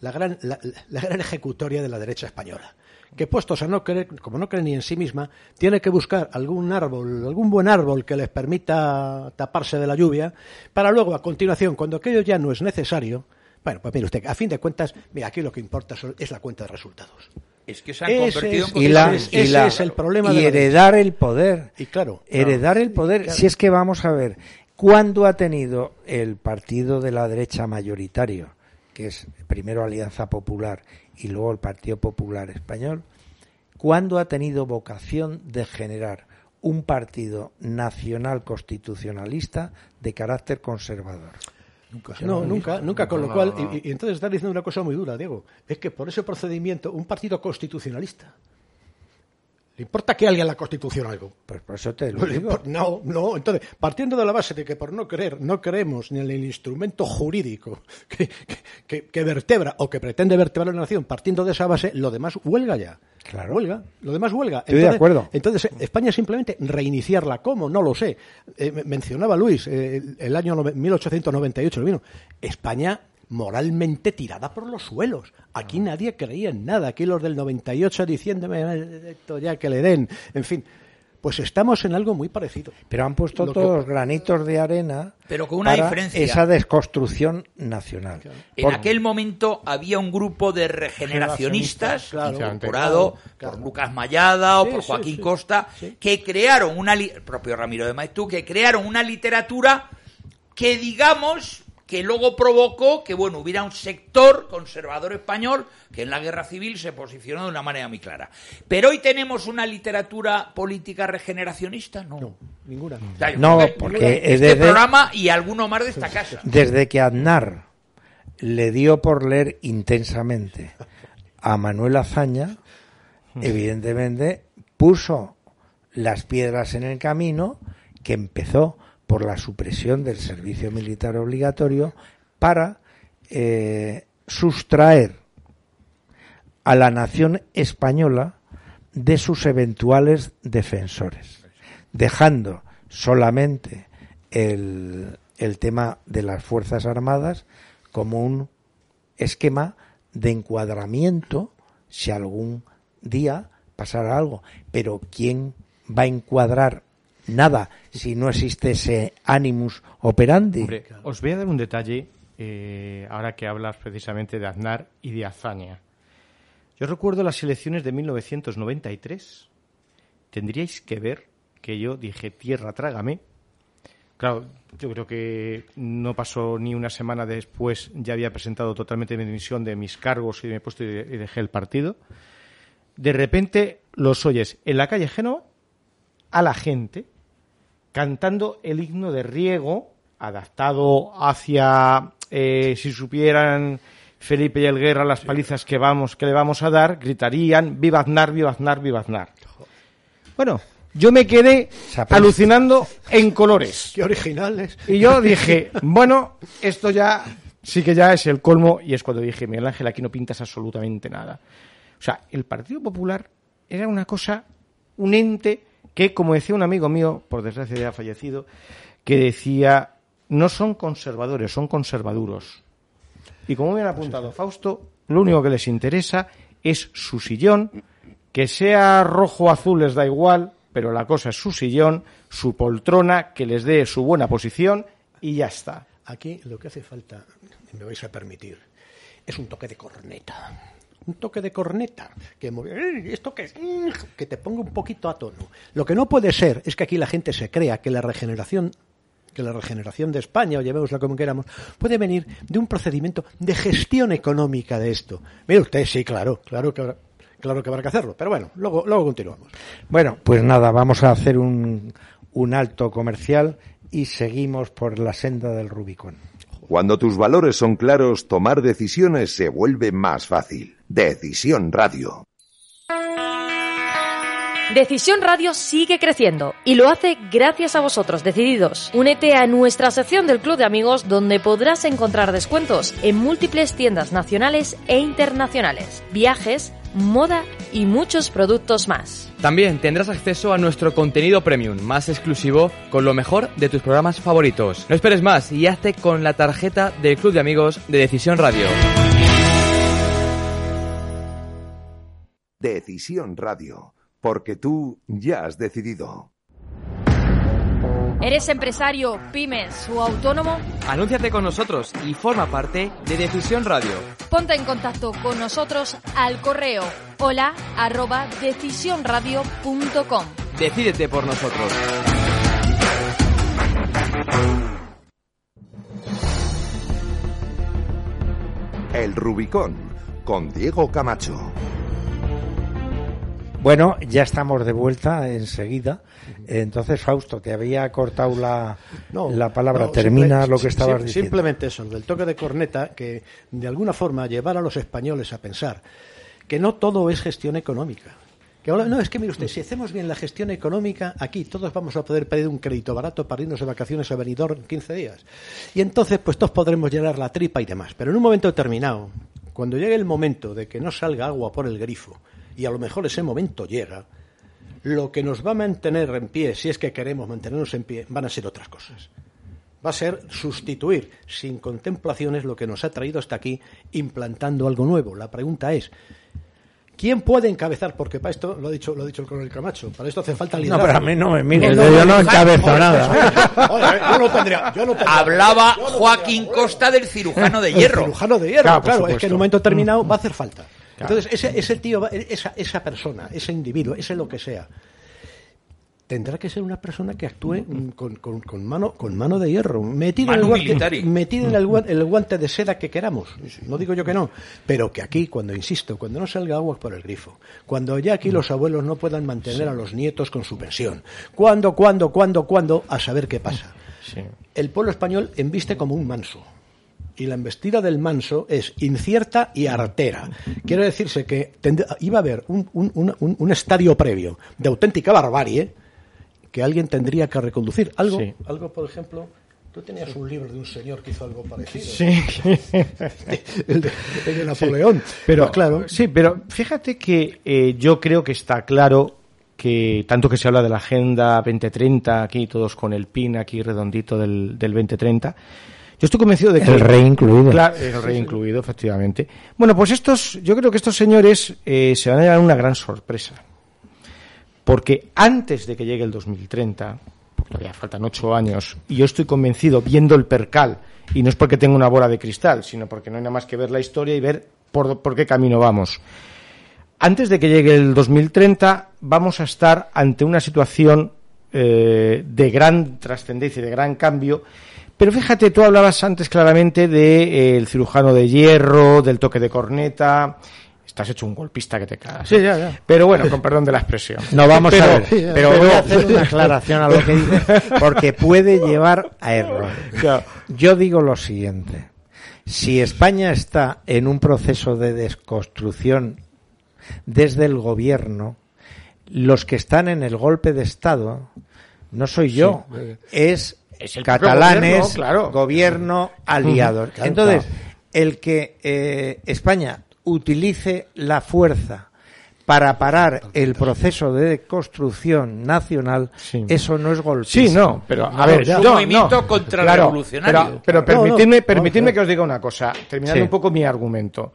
la gran, la gran ejecutoria de la derecha española. Que puestos a no creer, como no cree ni en sí misma, tiene que buscar algún árbol, algún buen árbol que les permita taparse de la lluvia, para luego, a continuación, cuando aquello ya no es necesario, bueno, pues mire usted, a fin de cuentas, mira, aquí lo que importa es la cuenta de resultados. Es que se han Ese convertido es- en y la, ese y es- la- ese es el problema y de la heredar el poder Y claro, heredar el poder claro. si es que vamos a ver ¿Cuándo ha tenido el partido de la derecha mayoritario, que es primero Alianza Popular y luego el Partido Popular Español, cuándo ha tenido vocación de generar un partido nacional constitucionalista de carácter conservador? No, nunca, nunca, con lo cual, y, y entonces estás diciendo una cosa muy dura, Diego, es que por ese procedimiento, un partido constitucionalista, ¿Le importa que alguien la Constitución algo? Pues por eso te lo digo. No, no. Entonces, partiendo de la base de que por no creer, no creemos ni en el instrumento jurídico que, que, que vertebra o que pretende vertebrar la nación, partiendo de esa base, lo demás huelga ya. Claro. Huelga. Lo demás huelga. Estoy de acuerdo. Entonces, España simplemente reiniciarla. ¿Cómo? No lo sé. Eh, me- mencionaba Luis eh, el, año nove- 1898. vino. España moralmente tirada por los suelos. Aquí nadie creía en nada. Aquí los del 98 diciéndome "Eh, esto ya que le den. En fin, pues estamos en algo muy parecido. Pero han puesto Lo que- todos granitos de arena Pero con una para diferencia. esa desconstrucción nacional. En Por- aquel momento había un grupo de regeneracionistas, Claro, incorporado claro, claro. por Lucas Mayada o Sí, por Joaquín sí, Costa, sí. que crearon una, li- el propio Ramiro de Maeztu, que crearon una literatura que digamos que luego provocó que bueno hubiera un sector conservador español que en la guerra civil se posicionó de una manera muy clara. Pero hoy tenemos una literatura política regeneracionista, no. No, ninguna. O sea, yo No, porque este desde- programa y alguno más de esta casa. Desde que Aznar le dio por leer intensamente a Manuel Azaña, evidentemente puso las piedras en el camino que empezó por la supresión del servicio militar obligatorio para eh, sustraer a la nación española de sus eventuales defensores, dejando solamente el, el tema de las Fuerzas Armadas como un esquema de encuadramiento si algún día pasara algo. Pero ¿quién va a encuadrar nada si no existe ese animus operandi? Hombre, os voy a dar un detalle, eh, ahora que hablas precisamente de Aznar y de Azaña. Yo recuerdo las elecciones de 1993. Tendríais que ver que yo dije, tierra, trágame. Claro, yo creo que no pasó ni una semana después, ya había presentado totalmente mi dimisión de mis cargos y me he puesto y dejé el partido. De repente los oyes en la calle Génova a la gente cantando el himno de Riego, adaptado hacia, eh, si supieran Felipe y el Guerra las palizas que, vamos, que le vamos a dar, gritarían, viva Aznar, viva Aznar, viva Aznar. Bueno, yo me quedé alucinando en colores. Qué originales. Y yo dije, bueno, esto ya sí que ya es el colmo. Y es cuando dije, Miguel Ángel, aquí no pintas absolutamente nada. O sea, el Partido Popular era una cosa, un ente que, como decía un amigo mío, por desgracia ya fallecido, que decía, no son conservadores, son conservaduros. Y como me han apuntado Fausto, lo único que les interesa es su sillón, que sea rojo o azul les da igual, pero la cosa es su sillón, su poltrona, que les dé su buena posición y ya está. Aquí lo que hace falta, me vais a permitir, es un toque de corneta. Un toque de corneta. Que. ¿Esto es? ¡Eh! que te ponga un poquito a tono. Lo que no puede ser es que aquí la gente se crea que la regeneración que la regeneración de España, o llamémosla como queramos, puede venir de un procedimiento de gestión económica de esto. Mire usted, sí, claro, claro que habrá, claro que habrá que hacerlo. Pero bueno, luego, luego continuamos. Bueno, pues nada, vamos a hacer un, un alto comercial y seguimos por la senda del Rubicón. Cuando tus valores son claros, tomar decisiones se vuelve más fácil. Decisión Radio. Decisión Radio sigue creciendo y lo hace gracias a vosotros, decididos. Únete a nuestra sección del Club de Amigos donde podrás encontrar descuentos en múltiples tiendas nacionales e internacionales, viajes, moda y muchos productos más. También tendrás acceso a nuestro contenido premium, más exclusivo, con lo mejor de tus programas favoritos. No esperes más y hazte con la tarjeta del Club de Amigos de Decisión Radio. Decisión Radio, porque tú ya has decidido. ¿Eres empresario, pymes o autónomo? Anúnciate con nosotros y forma parte de Decisión Radio. Ponte en contacto con nosotros al correo hola arroba decisionradio.com. Decídete por nosotros. El Rubicón con Diego Camacho. Bueno, ya estamos de vuelta enseguida. Entonces, Fausto, te había cortado la, No, la palabra. no, Termina simple- lo que estabas diciendo. Simplemente eso, del toque de corneta, que de alguna forma llevar a los españoles a pensar que no todo es gestión económica. Que ahora, no, es que mire usted, si hacemos bien la gestión económica, aquí todos vamos a poder pedir un crédito barato para irnos de vacaciones a Benidorm en 15 días. Y entonces, pues todos podremos llenar la tripa y demás. Pero en un momento determinado, cuando llegue el momento de que no salga agua por el grifo, y a lo mejor ese momento llega, lo que nos va a mantener en pie, si es que queremos mantenernos en pie, van a ser otras cosas. Va a ser sustituir sin contemplaciones lo que nos ha traído hasta aquí, implantando algo nuevo. La pregunta es, ¿quién puede encabezar? Porque para esto, lo ha dicho, lo ha dicho el coronel Camacho, para esto hace falta No, liderazgo. pero a mí no me mires, No, yo no no, encabezo nada. yo no tendría, yo no tendría- Hablaba yo no tendría Joaquín. Costa del cirujano de El hierro. cirujano de hierro, Claro, claro, es que en un momento determinado va a hacer falta. Entonces, ese, ese tío, va- esa, esa persona, ese individuo, ese lo que sea, tendrá que ser una persona que actúe mm, con, con- con mano, con mano de hierro, metido en, el guante, metido en el, guan- el guante de seda que queramos. No digo yo que no, pero que aquí, cuando insisto, cuando no salga agua por el grifo, cuando ya aquí los abuelos no puedan mantener a los nietos con su pensión, cuando, cuando, cuando, cuando, a saber qué pasa. El pueblo español embiste como un manso. Y la embestida del manso es incierta y artera. Quiere decirse que iba a haber un, un- un- un- estadio previo de auténtica barbarie que alguien tendría que reconducir. Algo, Sí. algo por ejemplo, tú tenías un libro de un señor que hizo algo parecido. Sí. el, de, el de Napoleón. Pero Pues claro, sí, pero fíjate que eh, yo creo que está claro que tanto que se habla de la agenda 2030 aquí todos con el pin aquí redondito del, del 2030 yo estoy convencido de que El rey incluido. Claro, el rey incluido efectivamente bueno pues estos yo creo que estos señores eh, se van a llevar una gran sorpresa porque antes de que llegue el 2030 porque todavía faltan ocho años y yo estoy convencido viendo el percal y no es porque tenga una bola de cristal sino porque no hay nada más que ver la historia y ver por, por qué camino vamos antes de que llegue el 2030 vamos a estar ante una situación eh, de gran trascendencia y de gran cambio. Pero fíjate, tú hablabas antes claramente del cirujano de hierro, del toque de corneta. Estás hecho un golpista que te cagas. Sí, ya, ya. Pero bueno, con perdón de la expresión. No vamos Pero- a ver. sí, ya, pero voy a hacer una aclaración a lo que dices, porque puede llevar a error. Yo digo lo siguiente. Si España está en un proceso de desconstrucción desde el gobierno, los que están en el golpe de Estado, no soy yo, es, Es el catalanes, gobierno, claro. gobierno aliados. Claro, Entonces, claro. el que eh, España utilice la fuerza para parar el proceso de construcción nacional, Sí. eso no es golpe. Sí, no, pero a No, ver, ya. Es un yo- movimiento no, contrarrevolucionario. Pero, pero No, permitidme, no, permitidme que os diga una cosa, terminando Sí. un poco mi argumento.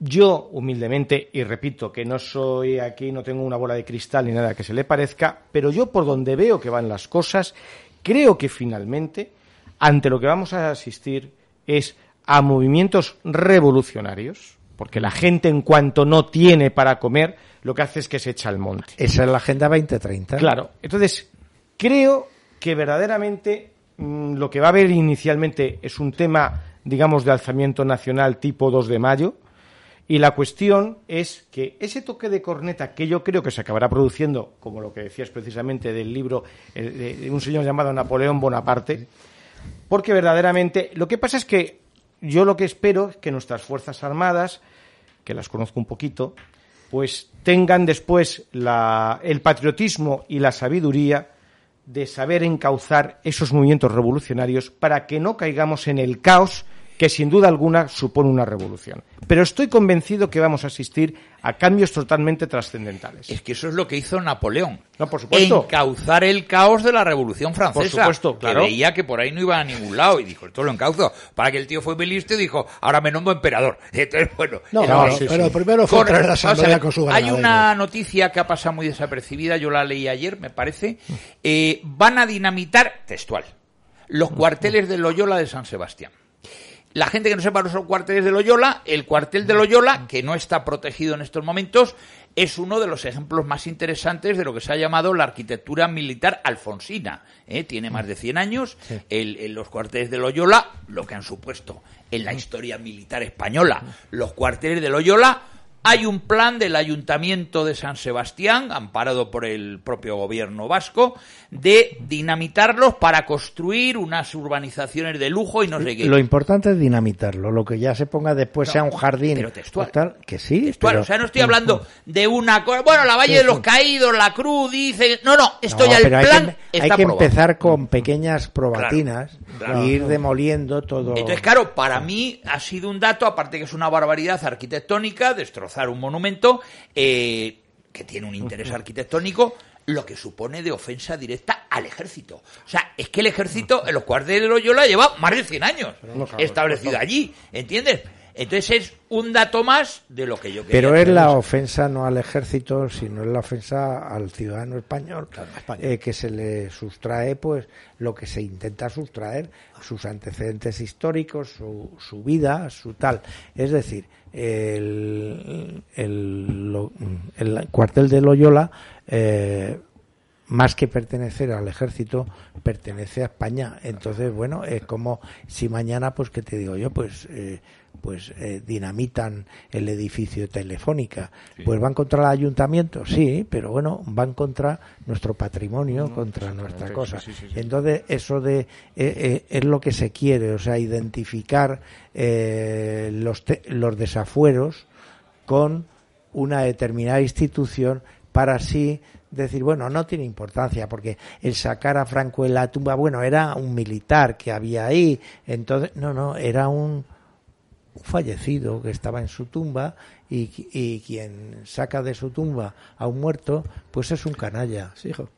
Yo, humildemente, y repito que no soy aquí, no tengo una bola de cristal ni nada que se le parezca, pero yo por donde veo que van las cosas, creo que finalmente, ante lo que vamos a asistir es a movimientos revolucionarios, porque la gente en cuanto no tiene para comer, lo que hace es que se echa al monte. Esa es la Agenda 2030. Claro, entonces creo que verdaderamente mm, lo que va a haber inicialmente es un tema, digamos, de alzamiento nacional tipo 2 de mayo. Y la cuestión es que ese toque de corneta que yo creo que se acabará produciendo, como lo que decías precisamente del libro eh, de, un señor llamado Napoleón Bonaparte, porque verdaderamente lo que pasa es que yo lo que espero es que nuestras Fuerzas Armadas, que las conozco un poquito, pues tengan después el patriotismo y la sabiduría de saber encauzar esos movimientos revolucionarios para que no caigamos en el caos que sin duda alguna supone una revolución. Pero estoy convencido que vamos a asistir a cambios totalmente trascendentales. Es que eso es lo que hizo Napoleón. No, por supuesto. Encauzar el caos de la Revolución Francesa. Por supuesto, claro. Que veía que por ahí no iba a ningún lado y dijo, esto lo encauzo. Para que el tío fue muy listo y dijo, ahora me nombro emperador. Entonces, bueno. No, no, así. pero primero fue Con- traer la asamblea con su Hay ganadero. una noticia que ha pasado muy desapercibida, yo la leí ayer, me parece. Eh, van a dinamitar, textual, los cuarteles de Loyola de San Sebastián. La gente que no sepa los cuarteles de Loyola, el cuartel de Loyola, que no está protegido en estos momentos, es uno de los ejemplos más interesantes de lo que se ha llamado la arquitectura militar alfonsina. ¿eh? Tiene más de 100 años. El- los cuarteles de Loyola, lo que han supuesto en la historia militar española, los cuarteles de Loyola, hay un plan del Ayuntamiento de San Sebastián, amparado por el propio gobierno vasco, de dinamitarlos para construir unas urbanizaciones de lujo y no sé qué. Lo importante es dinamitarlo, lo que ya se ponga después sea un jardín. pero textual. tal, que sí, Textual, pero- o sea, no estoy hablando de una cosa. Bueno, la Valle de los Caídos, la Cruz, dice. No, no, esto No, ya el hay plan que, está hay que empezar con pequeñas probatinas claro. e ir demoliendo todo. Entonces, claro, para mí ha sido un dato, aparte que es una barbaridad arquitectónica, un monumento eh, que tiene un interés arquitectónico, lo que supone de ofensa directa al ejército. O sea, es que el ejército en los cuarteles de Loyola lleva más de 100 años establecido allí, ¿entiendes? Entonces es un dato más de lo que yo quería. Pero es la ofensa no al ejército, sino es la ofensa al ciudadano español, eh, que se le sustrae, pues, lo que se intenta sustraer, sus antecedentes históricos, su, su vida, su tal. Es decir, el, el, lo- el cuartel de Loyola, eh, más que pertenecer al ejército, pertenece a España. Entonces, bueno, es como si mañana, pues, ¿qué te digo yo? Pues, eh, pues eh, dinamitan el edificio de Telefónica. Pues van contra el ayuntamiento, sí, pero bueno, van contra nuestro patrimonio, contra nuestra cosa. Entonces, eso de eh, eh, es lo que se quiere, o sea, identificar eh, los, te- los desafueros con una determinada institución para así decir, bueno, no tiene importancia, porque el sacar a Franco en la tumba, bueno, era un militar que había ahí, entonces, no, no, era un fallecido que estaba en su tumba y, y quien saca de su tumba a un muerto, pues es un canalla. Sí, hijo.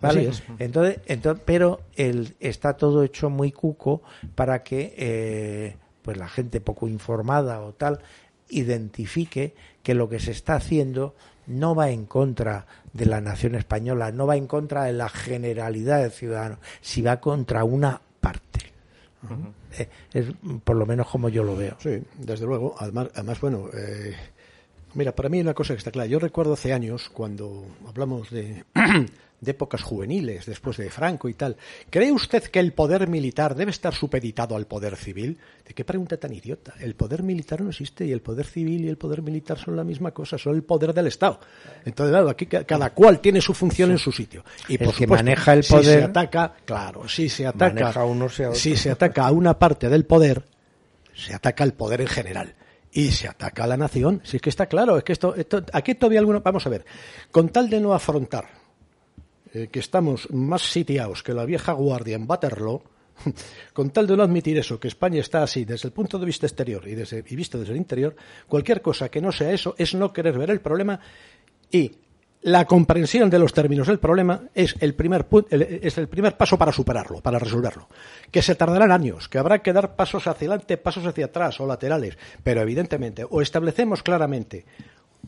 ¿Vale? Entonces, entonces, pero el, está todo hecho muy cuco para que eh, pues la gente poco informada o tal identifique que lo que se está haciendo no va en contra de la nación española, no va en contra de la generalidad de ciudadanos, si va contra una. Eh, es por lo menos como yo lo veo. Sí, desde luego. Además, además bueno, eh, mira, para mí hay una cosa que está clara. Yo recuerdo hace años, cuando hablamos de, de épocas juveniles, después de Franco y tal, ¿cree usted que el poder militar debe estar supeditado al poder civil? ¿De qué pregunta tan idiota? El poder militar no existe y el poder civil y el poder militar son la misma cosa, son el poder del Estado. Entonces, claro, aquí ca- cada cual tiene su función en su sitio. Y El por que supuesto, maneja el si poder- se ataca, claro, si se ataca, uno, si se ataca a una parte del poder, se ataca al poder en general y se ataca a la nación. Si es que está claro, es que esto, aquí todavía alguno, vamos a ver, con tal de no afrontar eh, que estamos más sitiados que la vieja guardia en Waterloo, con tal de no admitir eso, que España está así desde el punto de vista exterior y, desde, y visto desde el interior, cualquier cosa que no sea eso es no querer ver el problema y la comprensión de los términos del problema es el primer es el primer paso para superarlo, para resolverlo. Que se tardarán años, que habrá que dar pasos hacia adelante, pasos hacia atrás o laterales, pero evidentemente o establecemos claramente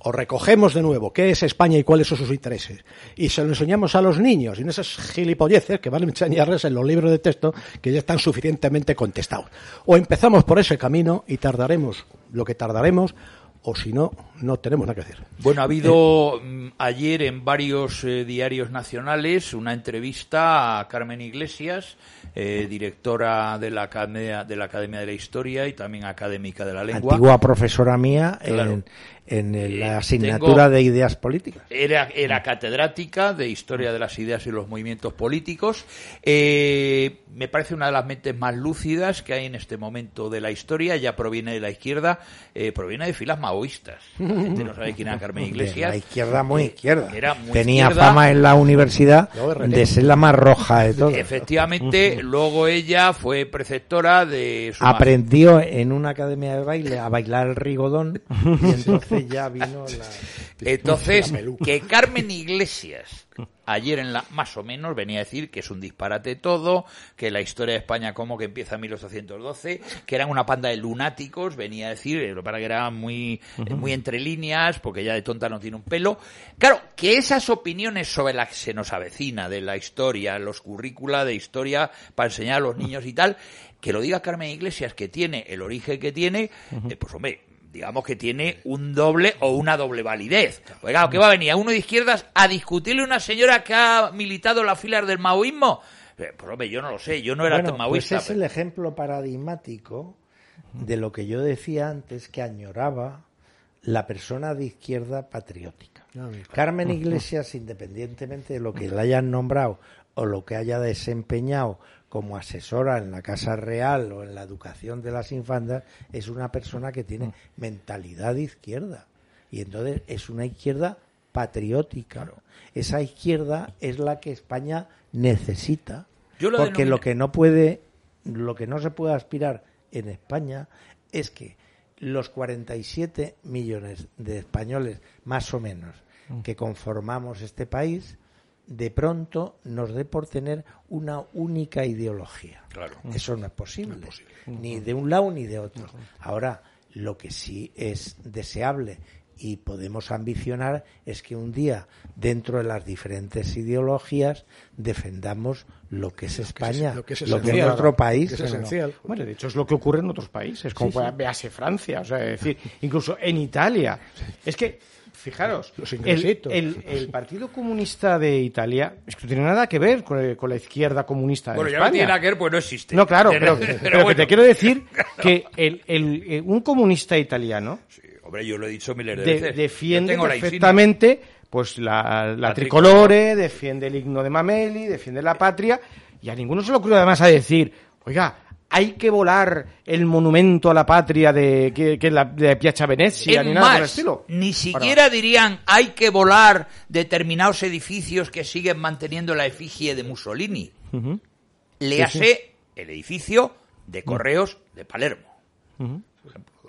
o recogemos de nuevo qué es España y cuáles son sus intereses y se lo enseñamos a los niños y en esas gilipolleces que van a enseñarles en los libros de texto que ya están suficientemente contestados. O empezamos por ese camino y tardaremos lo que tardaremos o si no, no tenemos nada que hacer. Bueno, ha habido mm, ayer en varios eh, diarios nacionales una entrevista a Carmen Iglesias, eh, directora de la, Academia, de la Academia de la Historia y también académica de la lengua. Antigua profesora mía Claro. en, en el- Eh, la asignatura tengo- de ideas políticas. Era, era catedrática de Historia de las Ideas y los Movimientos Políticos. Eh, me parece una de las mentes más lúcidas que hay en este momento de la historia. Ya proviene de la izquierda, eh, proviene de filas maoístas. La gente no sabe quién era Carmen De Iglesias. la izquierda muy Eh, izquierda. Era muy Tenía izquierda. fama en la universidad de ser la más roja de todas. Efectivamente, luego ella fue preceptora de su Aprendió en una academia de baile a bailar el rigodón y entonces ya vino la... Entonces, que Carmen Iglesias ayer en la más o menos venía a decir que es un disparate todo, que la historia de España como que empieza en 1812, que eran una panda de lunáticos, venía a decir, eh, para que era muy muy entre líneas, porque ya de tonta no tiene un pelo. Claro, que esas opiniones sobre las que se nos avecina de la historia, los currícula de historia para enseñar a los niños y tal, que lo diga Carmen Iglesias que tiene el origen que tiene, eh, pues hombre, digamos que tiene un doble o una doble validez. Pues claro, ¿qué va a venir? ¿A uno de izquierdas a discutirle a una señora que ha militado en las filas del maoísmo? Eh, Pues hombre, yo no lo sé, yo no era Bueno, tan pues maoísta. es el ejemplo paradigmático de lo que yo decía antes que añoraba la persona de izquierda patriótica. Carmen Iglesias, independientemente de lo que la hayan nombrado o lo que haya desempeñado como asesora en la Casa Real o en la educación de las infantas, es una persona que tiene mentalidad de izquierda. Y entonces es una izquierda patriótica. Esa izquierda es la que España necesita. Yo lo porque denomino- lo que no puede, lo que no se puede aspirar en España es que los 47 millones de españoles, más o menos, que conformamos este país, de pronto nos dé por tener una única ideología. Claro. Eso no es posible, ni de un lado ni de otro. Ahora, lo que sí es deseable y podemos ambicionar es que un día, dentro de las diferentes ideologías, defendamos lo que es España, lo que es lo que es esencial. nuestro país. Que es esencial. Bueno, de hecho es lo que ocurre en otros países, como pueda- véase Francia, o sea, es decir, incluso en Italia. Es que, fijaros, Los el, el- el Partido Comunista deItalia es que no tiene nada que ver con, el- con la izquierda comunista de Bueno, ya España. no tiene nada que ver, pues no existe. No, claro, Pero- pero, pero pero que bueno. te quiero decir que el, el- un comunista italiano Sí, hombre, yo lo he dicho miles de, de- veces. Defiende perfectamente pues la, la La tricolore, defiende el himno de Mameli, defiende la patria, y a ninguno se le ocurre además a decir, oiga, hay que volar el monumento a la patria de, que, la, de Piazza Venezia, Es ni nada por el más, estilo. ni siquiera dirían hay que volar determinados edificios que siguen manteniendo la efigie de Mussolini. Léase el edificio de correos de Palermo.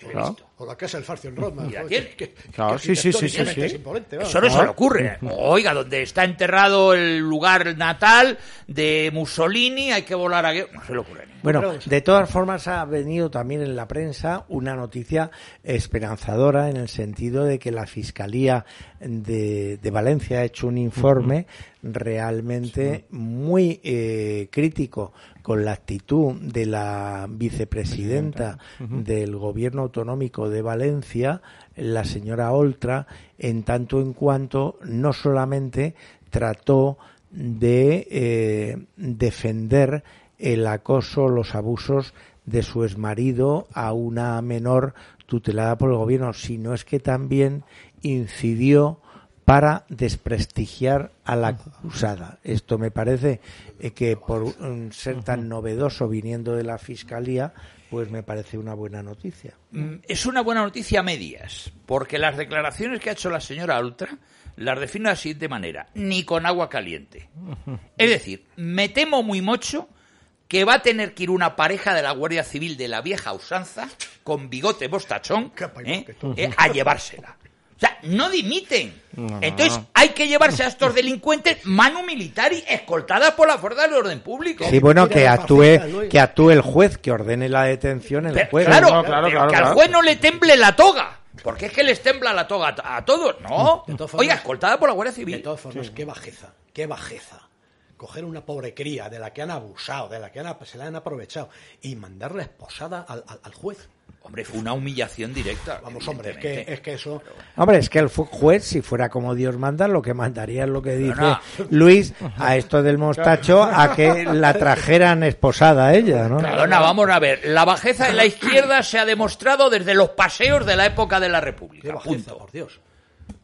Claro. O la casa del Farcio en Roma. Y Joder, que- Claro, que sí, sí, sí, sí, sí. es imponente, vamos. Eso no se le ocurre. Oiga, donde está enterrado el lugar natal de Mussolini, hay que volar a... No se le ocurre. Bueno, de todas formas ha venido también en la prensa una noticia esperanzadora en el sentido de que la Fiscalía de, de Valencia ha hecho un informe realmente muy eh, crítico con la actitud de la vicepresidenta del Gobierno Autonómico de Valencia, la señora Oltra, en tanto en cuanto no solamente trató de eh, defender el acoso, los abusos de su exmarido a una menor tutelada por el gobierno, sino es que también incidió para desprestigiar a la acusada. Esto me parece eh, que por ser tan novedoso viniendo de la fiscalía, pues me parece una buena noticia. Mm, Es una buena noticia a medias, porque las declaraciones que ha hecho la señora Ultra las define de la siguiente manera, ni con agua caliente. Es decir, me temo muy mucho que va a tener que ir una pareja de la Guardia Civil de la vieja usanza, con bigote bostachón, ¿eh? Eh, a llevársela. O sea, no dimiten. Entonces hay que llevarse a estos delincuentes manu militari escoltadas por la fuerza del orden público. Sí, bueno, que actúe, que actúe el juez, que ordene la detención el Pero, juez. claro, No, claro, pero claro, que al juez no le temble la toga. Porque es que les tembla la toga a, a todos. No. De formas- Oiga, escoltada por la Guardia De Civil. todas formas, qué bajeza, qué bajeza. Coger una pobre cría de la que han abusado, de la que han- se la han aprovechado y mandarla esposada al, al- al juez. Hombre, fue una humillación directa. Vamos, hombre, es que, es que eso. Hombre, es que el juez, si fuera como Dios manda, lo que mandaría es lo que dice no. Luis a esto del mostacho a que la trajeran esposada a ella, ¿no? Perdona, vamos a ver. La bajeza de la izquierda se ha demostrado desde los paseos de la época de la Qué República. bajeza, Punto. por Dios.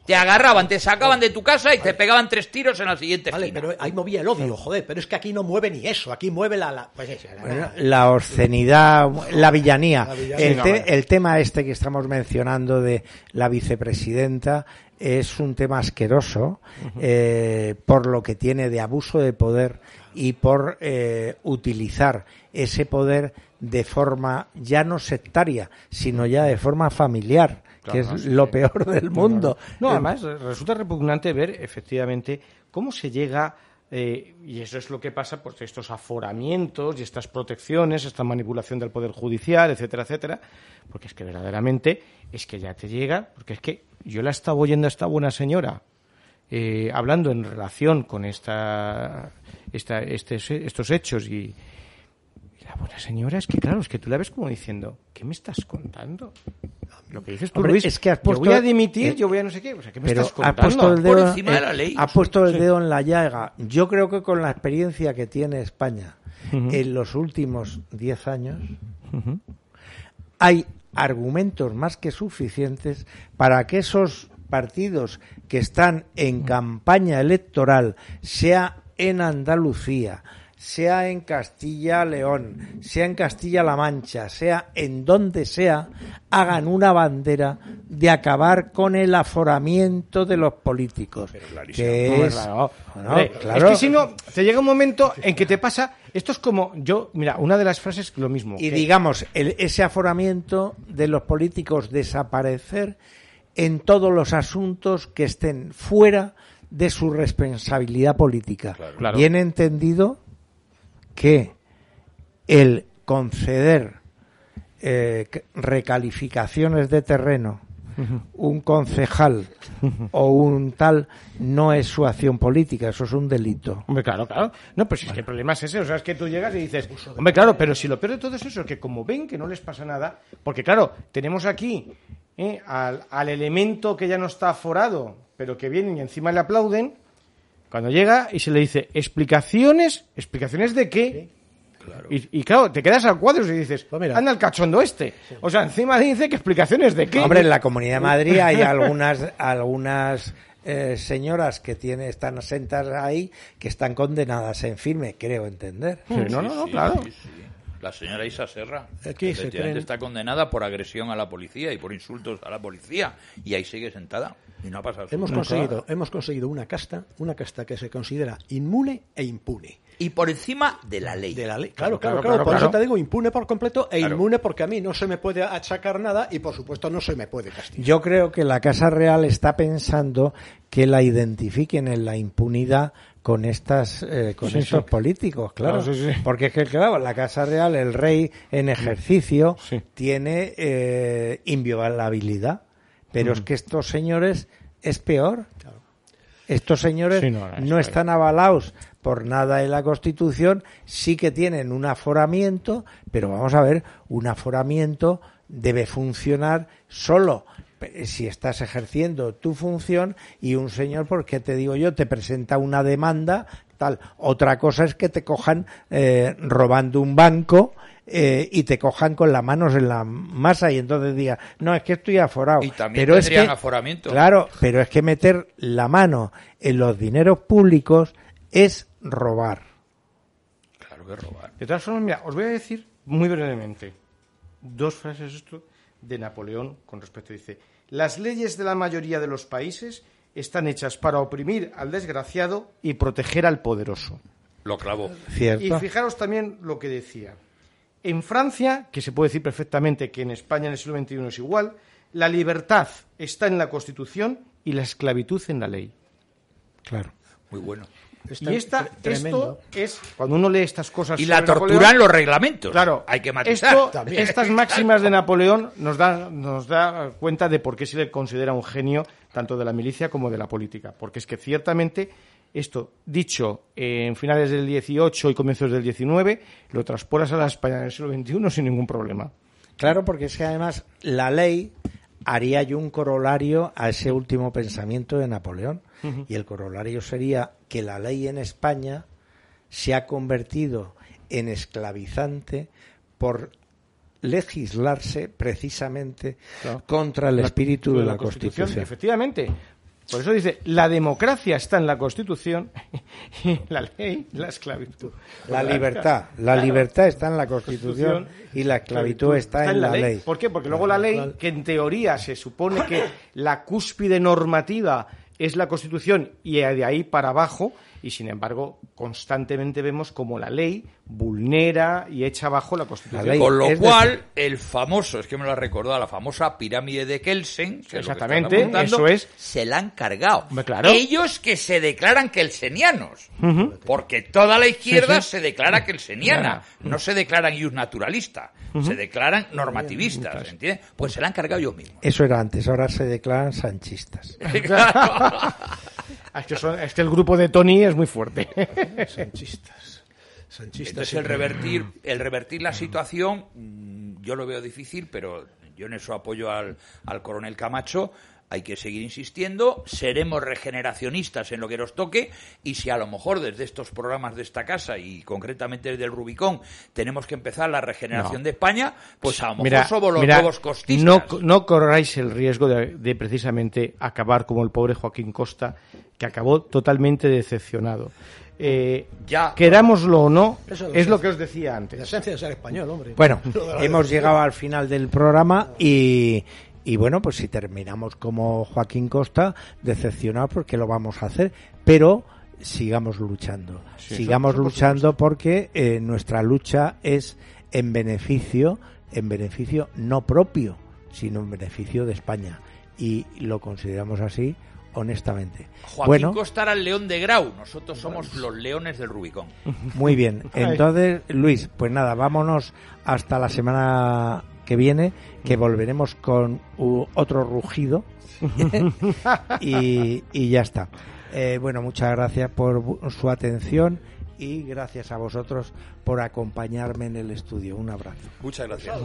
Te agarraban, te sacaban de tu casa y te pegaban tres tiros en la siguiente Vale, esquina. pero ahí movía el odio, joder, pero es que aquí no mueve ni eso, aquí mueve la. la- pues eso, la- Bueno, La obscenidad, la villanía. La villanía. El, Sí, no, te- vale. el tema este que estamos mencionando de la vicepresidenta es un tema asqueroso eh, por lo que tiene de abuso de poder y por eh, utilizar ese poder de forma ya no sectaria, sino ya de forma familiar, que es lo peor del mundo. No, además resulta repugnante ver efectivamente cómo se llega, eh, y eso es lo que pasa, pues estos aforamientos y estas protecciones, esta manipulación del Poder Judicial, etcétera, etcétera, porque es que verdaderamente es que ya te llega, porque es que yo la estaba oyendo a esta buena señora. eh, hablando en relación con esta, esta, este- estos hechos y la buena señora es que claro, es que tú la ves como diciendo, ¿qué me estás contando? Lo que dices tú, Hombre, Luis, es que has yo puesto- voy a dimitir, eh, yo voy a no sé qué. O sea, ¿qué me Pero estás ha contando? puesto el Por dedo, encima de la ley. ha puesto el dedo en la llaga. Yo creo que con la experiencia que tiene España en los últimos 10 años, hay argumentos más que suficientes para que esos partidos que están en campaña electoral, sea en Andalucía, sea en Castilla-León, sea en Castilla-La Mancha, sea en donde sea, hagan una bandera de acabar con el aforamiento de los políticos. que es, claro. Bueno, Hombre, claro. Es que si no, te llega un momento en que te pasa. Esto es como. Yo, mira, una de las frases, lo mismo. y que- digamos, el- ese aforamiento de los políticos desaparecer en todos los asuntos que estén fuera de su responsabilidad política. Claro. Bien entendido que el conceder eh, recalificaciones de terreno un concejal o un tal no es su acción política, eso es un delito. Hombre, claro, claro. No, pues es que el problema es ese. O sea, es que tú llegas y dices, hombre, claro, pero si lo peor de todo es eso, que como ven que no les pasa nada, porque claro, tenemos aquí eh, al, al elemento que ya no está aforado, pero que vienen y encima le aplauden, cuando llega y se le dice, explicaciones, ¿explicaciones de qué? Y, y claro, te quedas al cuadro y dices, Pues mira. anda el cachondo este. O sea, encima dice que explicaciones de qué. Hombre, en la Comunidad de Madrid hay algunas algunas eh, señoras que tiene, están sentadas ahí que están condenadas en firme, creo entender. Sí, no, no, no, Sí, claro. La señora Isa Serra Aquí se creen- está condenada por agresión a la policía y por insultos a la policía y ahí sigue sentada y no ha pasado Hemos conseguido, hemos conseguido una casta, una casta que se considera inmune e impune. y por encima de la ley. De la ley. Claro, Claro, claro, claro. claro, por claro. eso te digo impune por completo e Claro. inmune porque a mí no se me puede achacar nada y por supuesto no se me puede castigar. Yo creo que la Casa Real está pensando que la identifiquen en la impunidad con estas eh, con Sí, estos sí. políticos, claro, Claro, sí, sí. porque es que claro, la Casa Real, el rey en ejercicio tiene eh, inviolabilidad, pero Mm. es que estos señores es peor. Estos señores no, no, eso es. están avalados por nada en la Constitución, sí que tienen un aforamiento, pero vamos a ver, un aforamiento debe funcionar solo si estás ejerciendo tu función y un señor, porque te digo yo, te presenta una demanda, tal. Otra cosa es que te cojan eh, robando un banco eh, y te cojan con las manos en la masa y entonces diga, no, es que estoy aforado. Y también pero es tendrían que, aforamiento. Claro, pero es que meter la mano en los dineros públicos es robar. Claro que robar. De todas formas, mira, os voy a decir muy brevemente dos frases esto de Napoleón con respecto. Dice, las leyes de la mayoría de los países están hechas para oprimir al desgraciado y proteger al poderoso. Lo clavo. ¿Cierto? Y fijaros también lo que decía. En Francia, que se puede decir perfectamente que en España en el siglo XXI es igual, la libertad está en la Constitución y la esclavitud en la ley. Claro. Muy bueno. Está y esta, tremendo. esto es, cuando uno lee estas cosas Y la tortura en los reglamentos. Claro, Hay que matizar. esto- También. estas máximas de Napoleón nos da, nos da cuenta de por qué se le considera un genio tanto de la milicia como de la política. Porque es que ciertamente esto, dicho en finales del 18 y comienzos del 19, lo transporas a la España del siglo XXI sin ningún problema. Claro, porque es que además la ley haría yo un corolario a ese último pensamiento de Napoleón. Y el corolario sería que la ley en España se ha convertido en esclavizante por legislarse precisamente Claro. contra el La- espíritu de la, Constitución. Efectivamente. Por eso dice, la democracia está en la Constitución y la ley, la esclavitud. La libertad, la libertad está en la Constitución y la esclavitud está en la ley. ¿Por qué? Porque luego la ley, que en teoría se supone que la cúspide normativa es la Constitución y de ahí para abajo, y sin embargo constantemente vemos como la ley vulnera y echa abajo la Constitución. La ley. Con lo Es cual, decir- el famoso, es que me lo ha recordado, la famosa pirámide de Kelsen, que es lo que Exactamente, apuntando, eso es. se la han cargado. Claro. Ellos que se declaran kelsenianos, porque toda la izquierda Sí, sí. se declara kelseniana, no se declaran ius naturalista, se declaran normativistas, ¿entiendes? Pues se la han cargado ellos mismos. Eso era antes, ahora se declaran sanchistas. Claro. Es que, son- es que el grupo de Tony es muy fuerte. Sanchistas. Sanchistas. Entonces el revertir, el revertir la situación, mm, yo lo veo difícil, pero Yo en eso apoyo al, al coronel Camacho. Hay que seguir insistiendo, seremos regeneracionistas en lo que nos toque y si a lo mejor desde estos programas de esta casa y concretamente desde el Rubicón tenemos que empezar la regeneración de España, pues a lo mejor somos los nuevos costistas. No, no corráis el riesgo de, de precisamente acabar como el pobre Joaquín Costa, que acabó totalmente decepcionado. Eh, Ya. Querámoslo o no, Eso es lo que os decía La antes. esencia de ser español, hombre. Bueno, la hemos llegado al final del programa y, y bueno, pues si terminamos como Joaquín Costa, decepcionados porque lo vamos a hacer, pero sigamos luchando, sigamos luchando porque eh, nuestra lucha es en beneficio, en beneficio no propio, sino en beneficio de España y lo consideramos así honestamente. Joaquín bueno, Costa era el león de Grau, nosotros somos los leones del Rubicón. Muy bien. Entonces, Luis, pues nada, vámonos hasta la semana que viene, que volveremos con otro rugido. y, y ya está. Eh, bueno, muchas gracias por su atención y gracias a vosotros por acompañarme en el estudio. Un abrazo. Muchas gracias.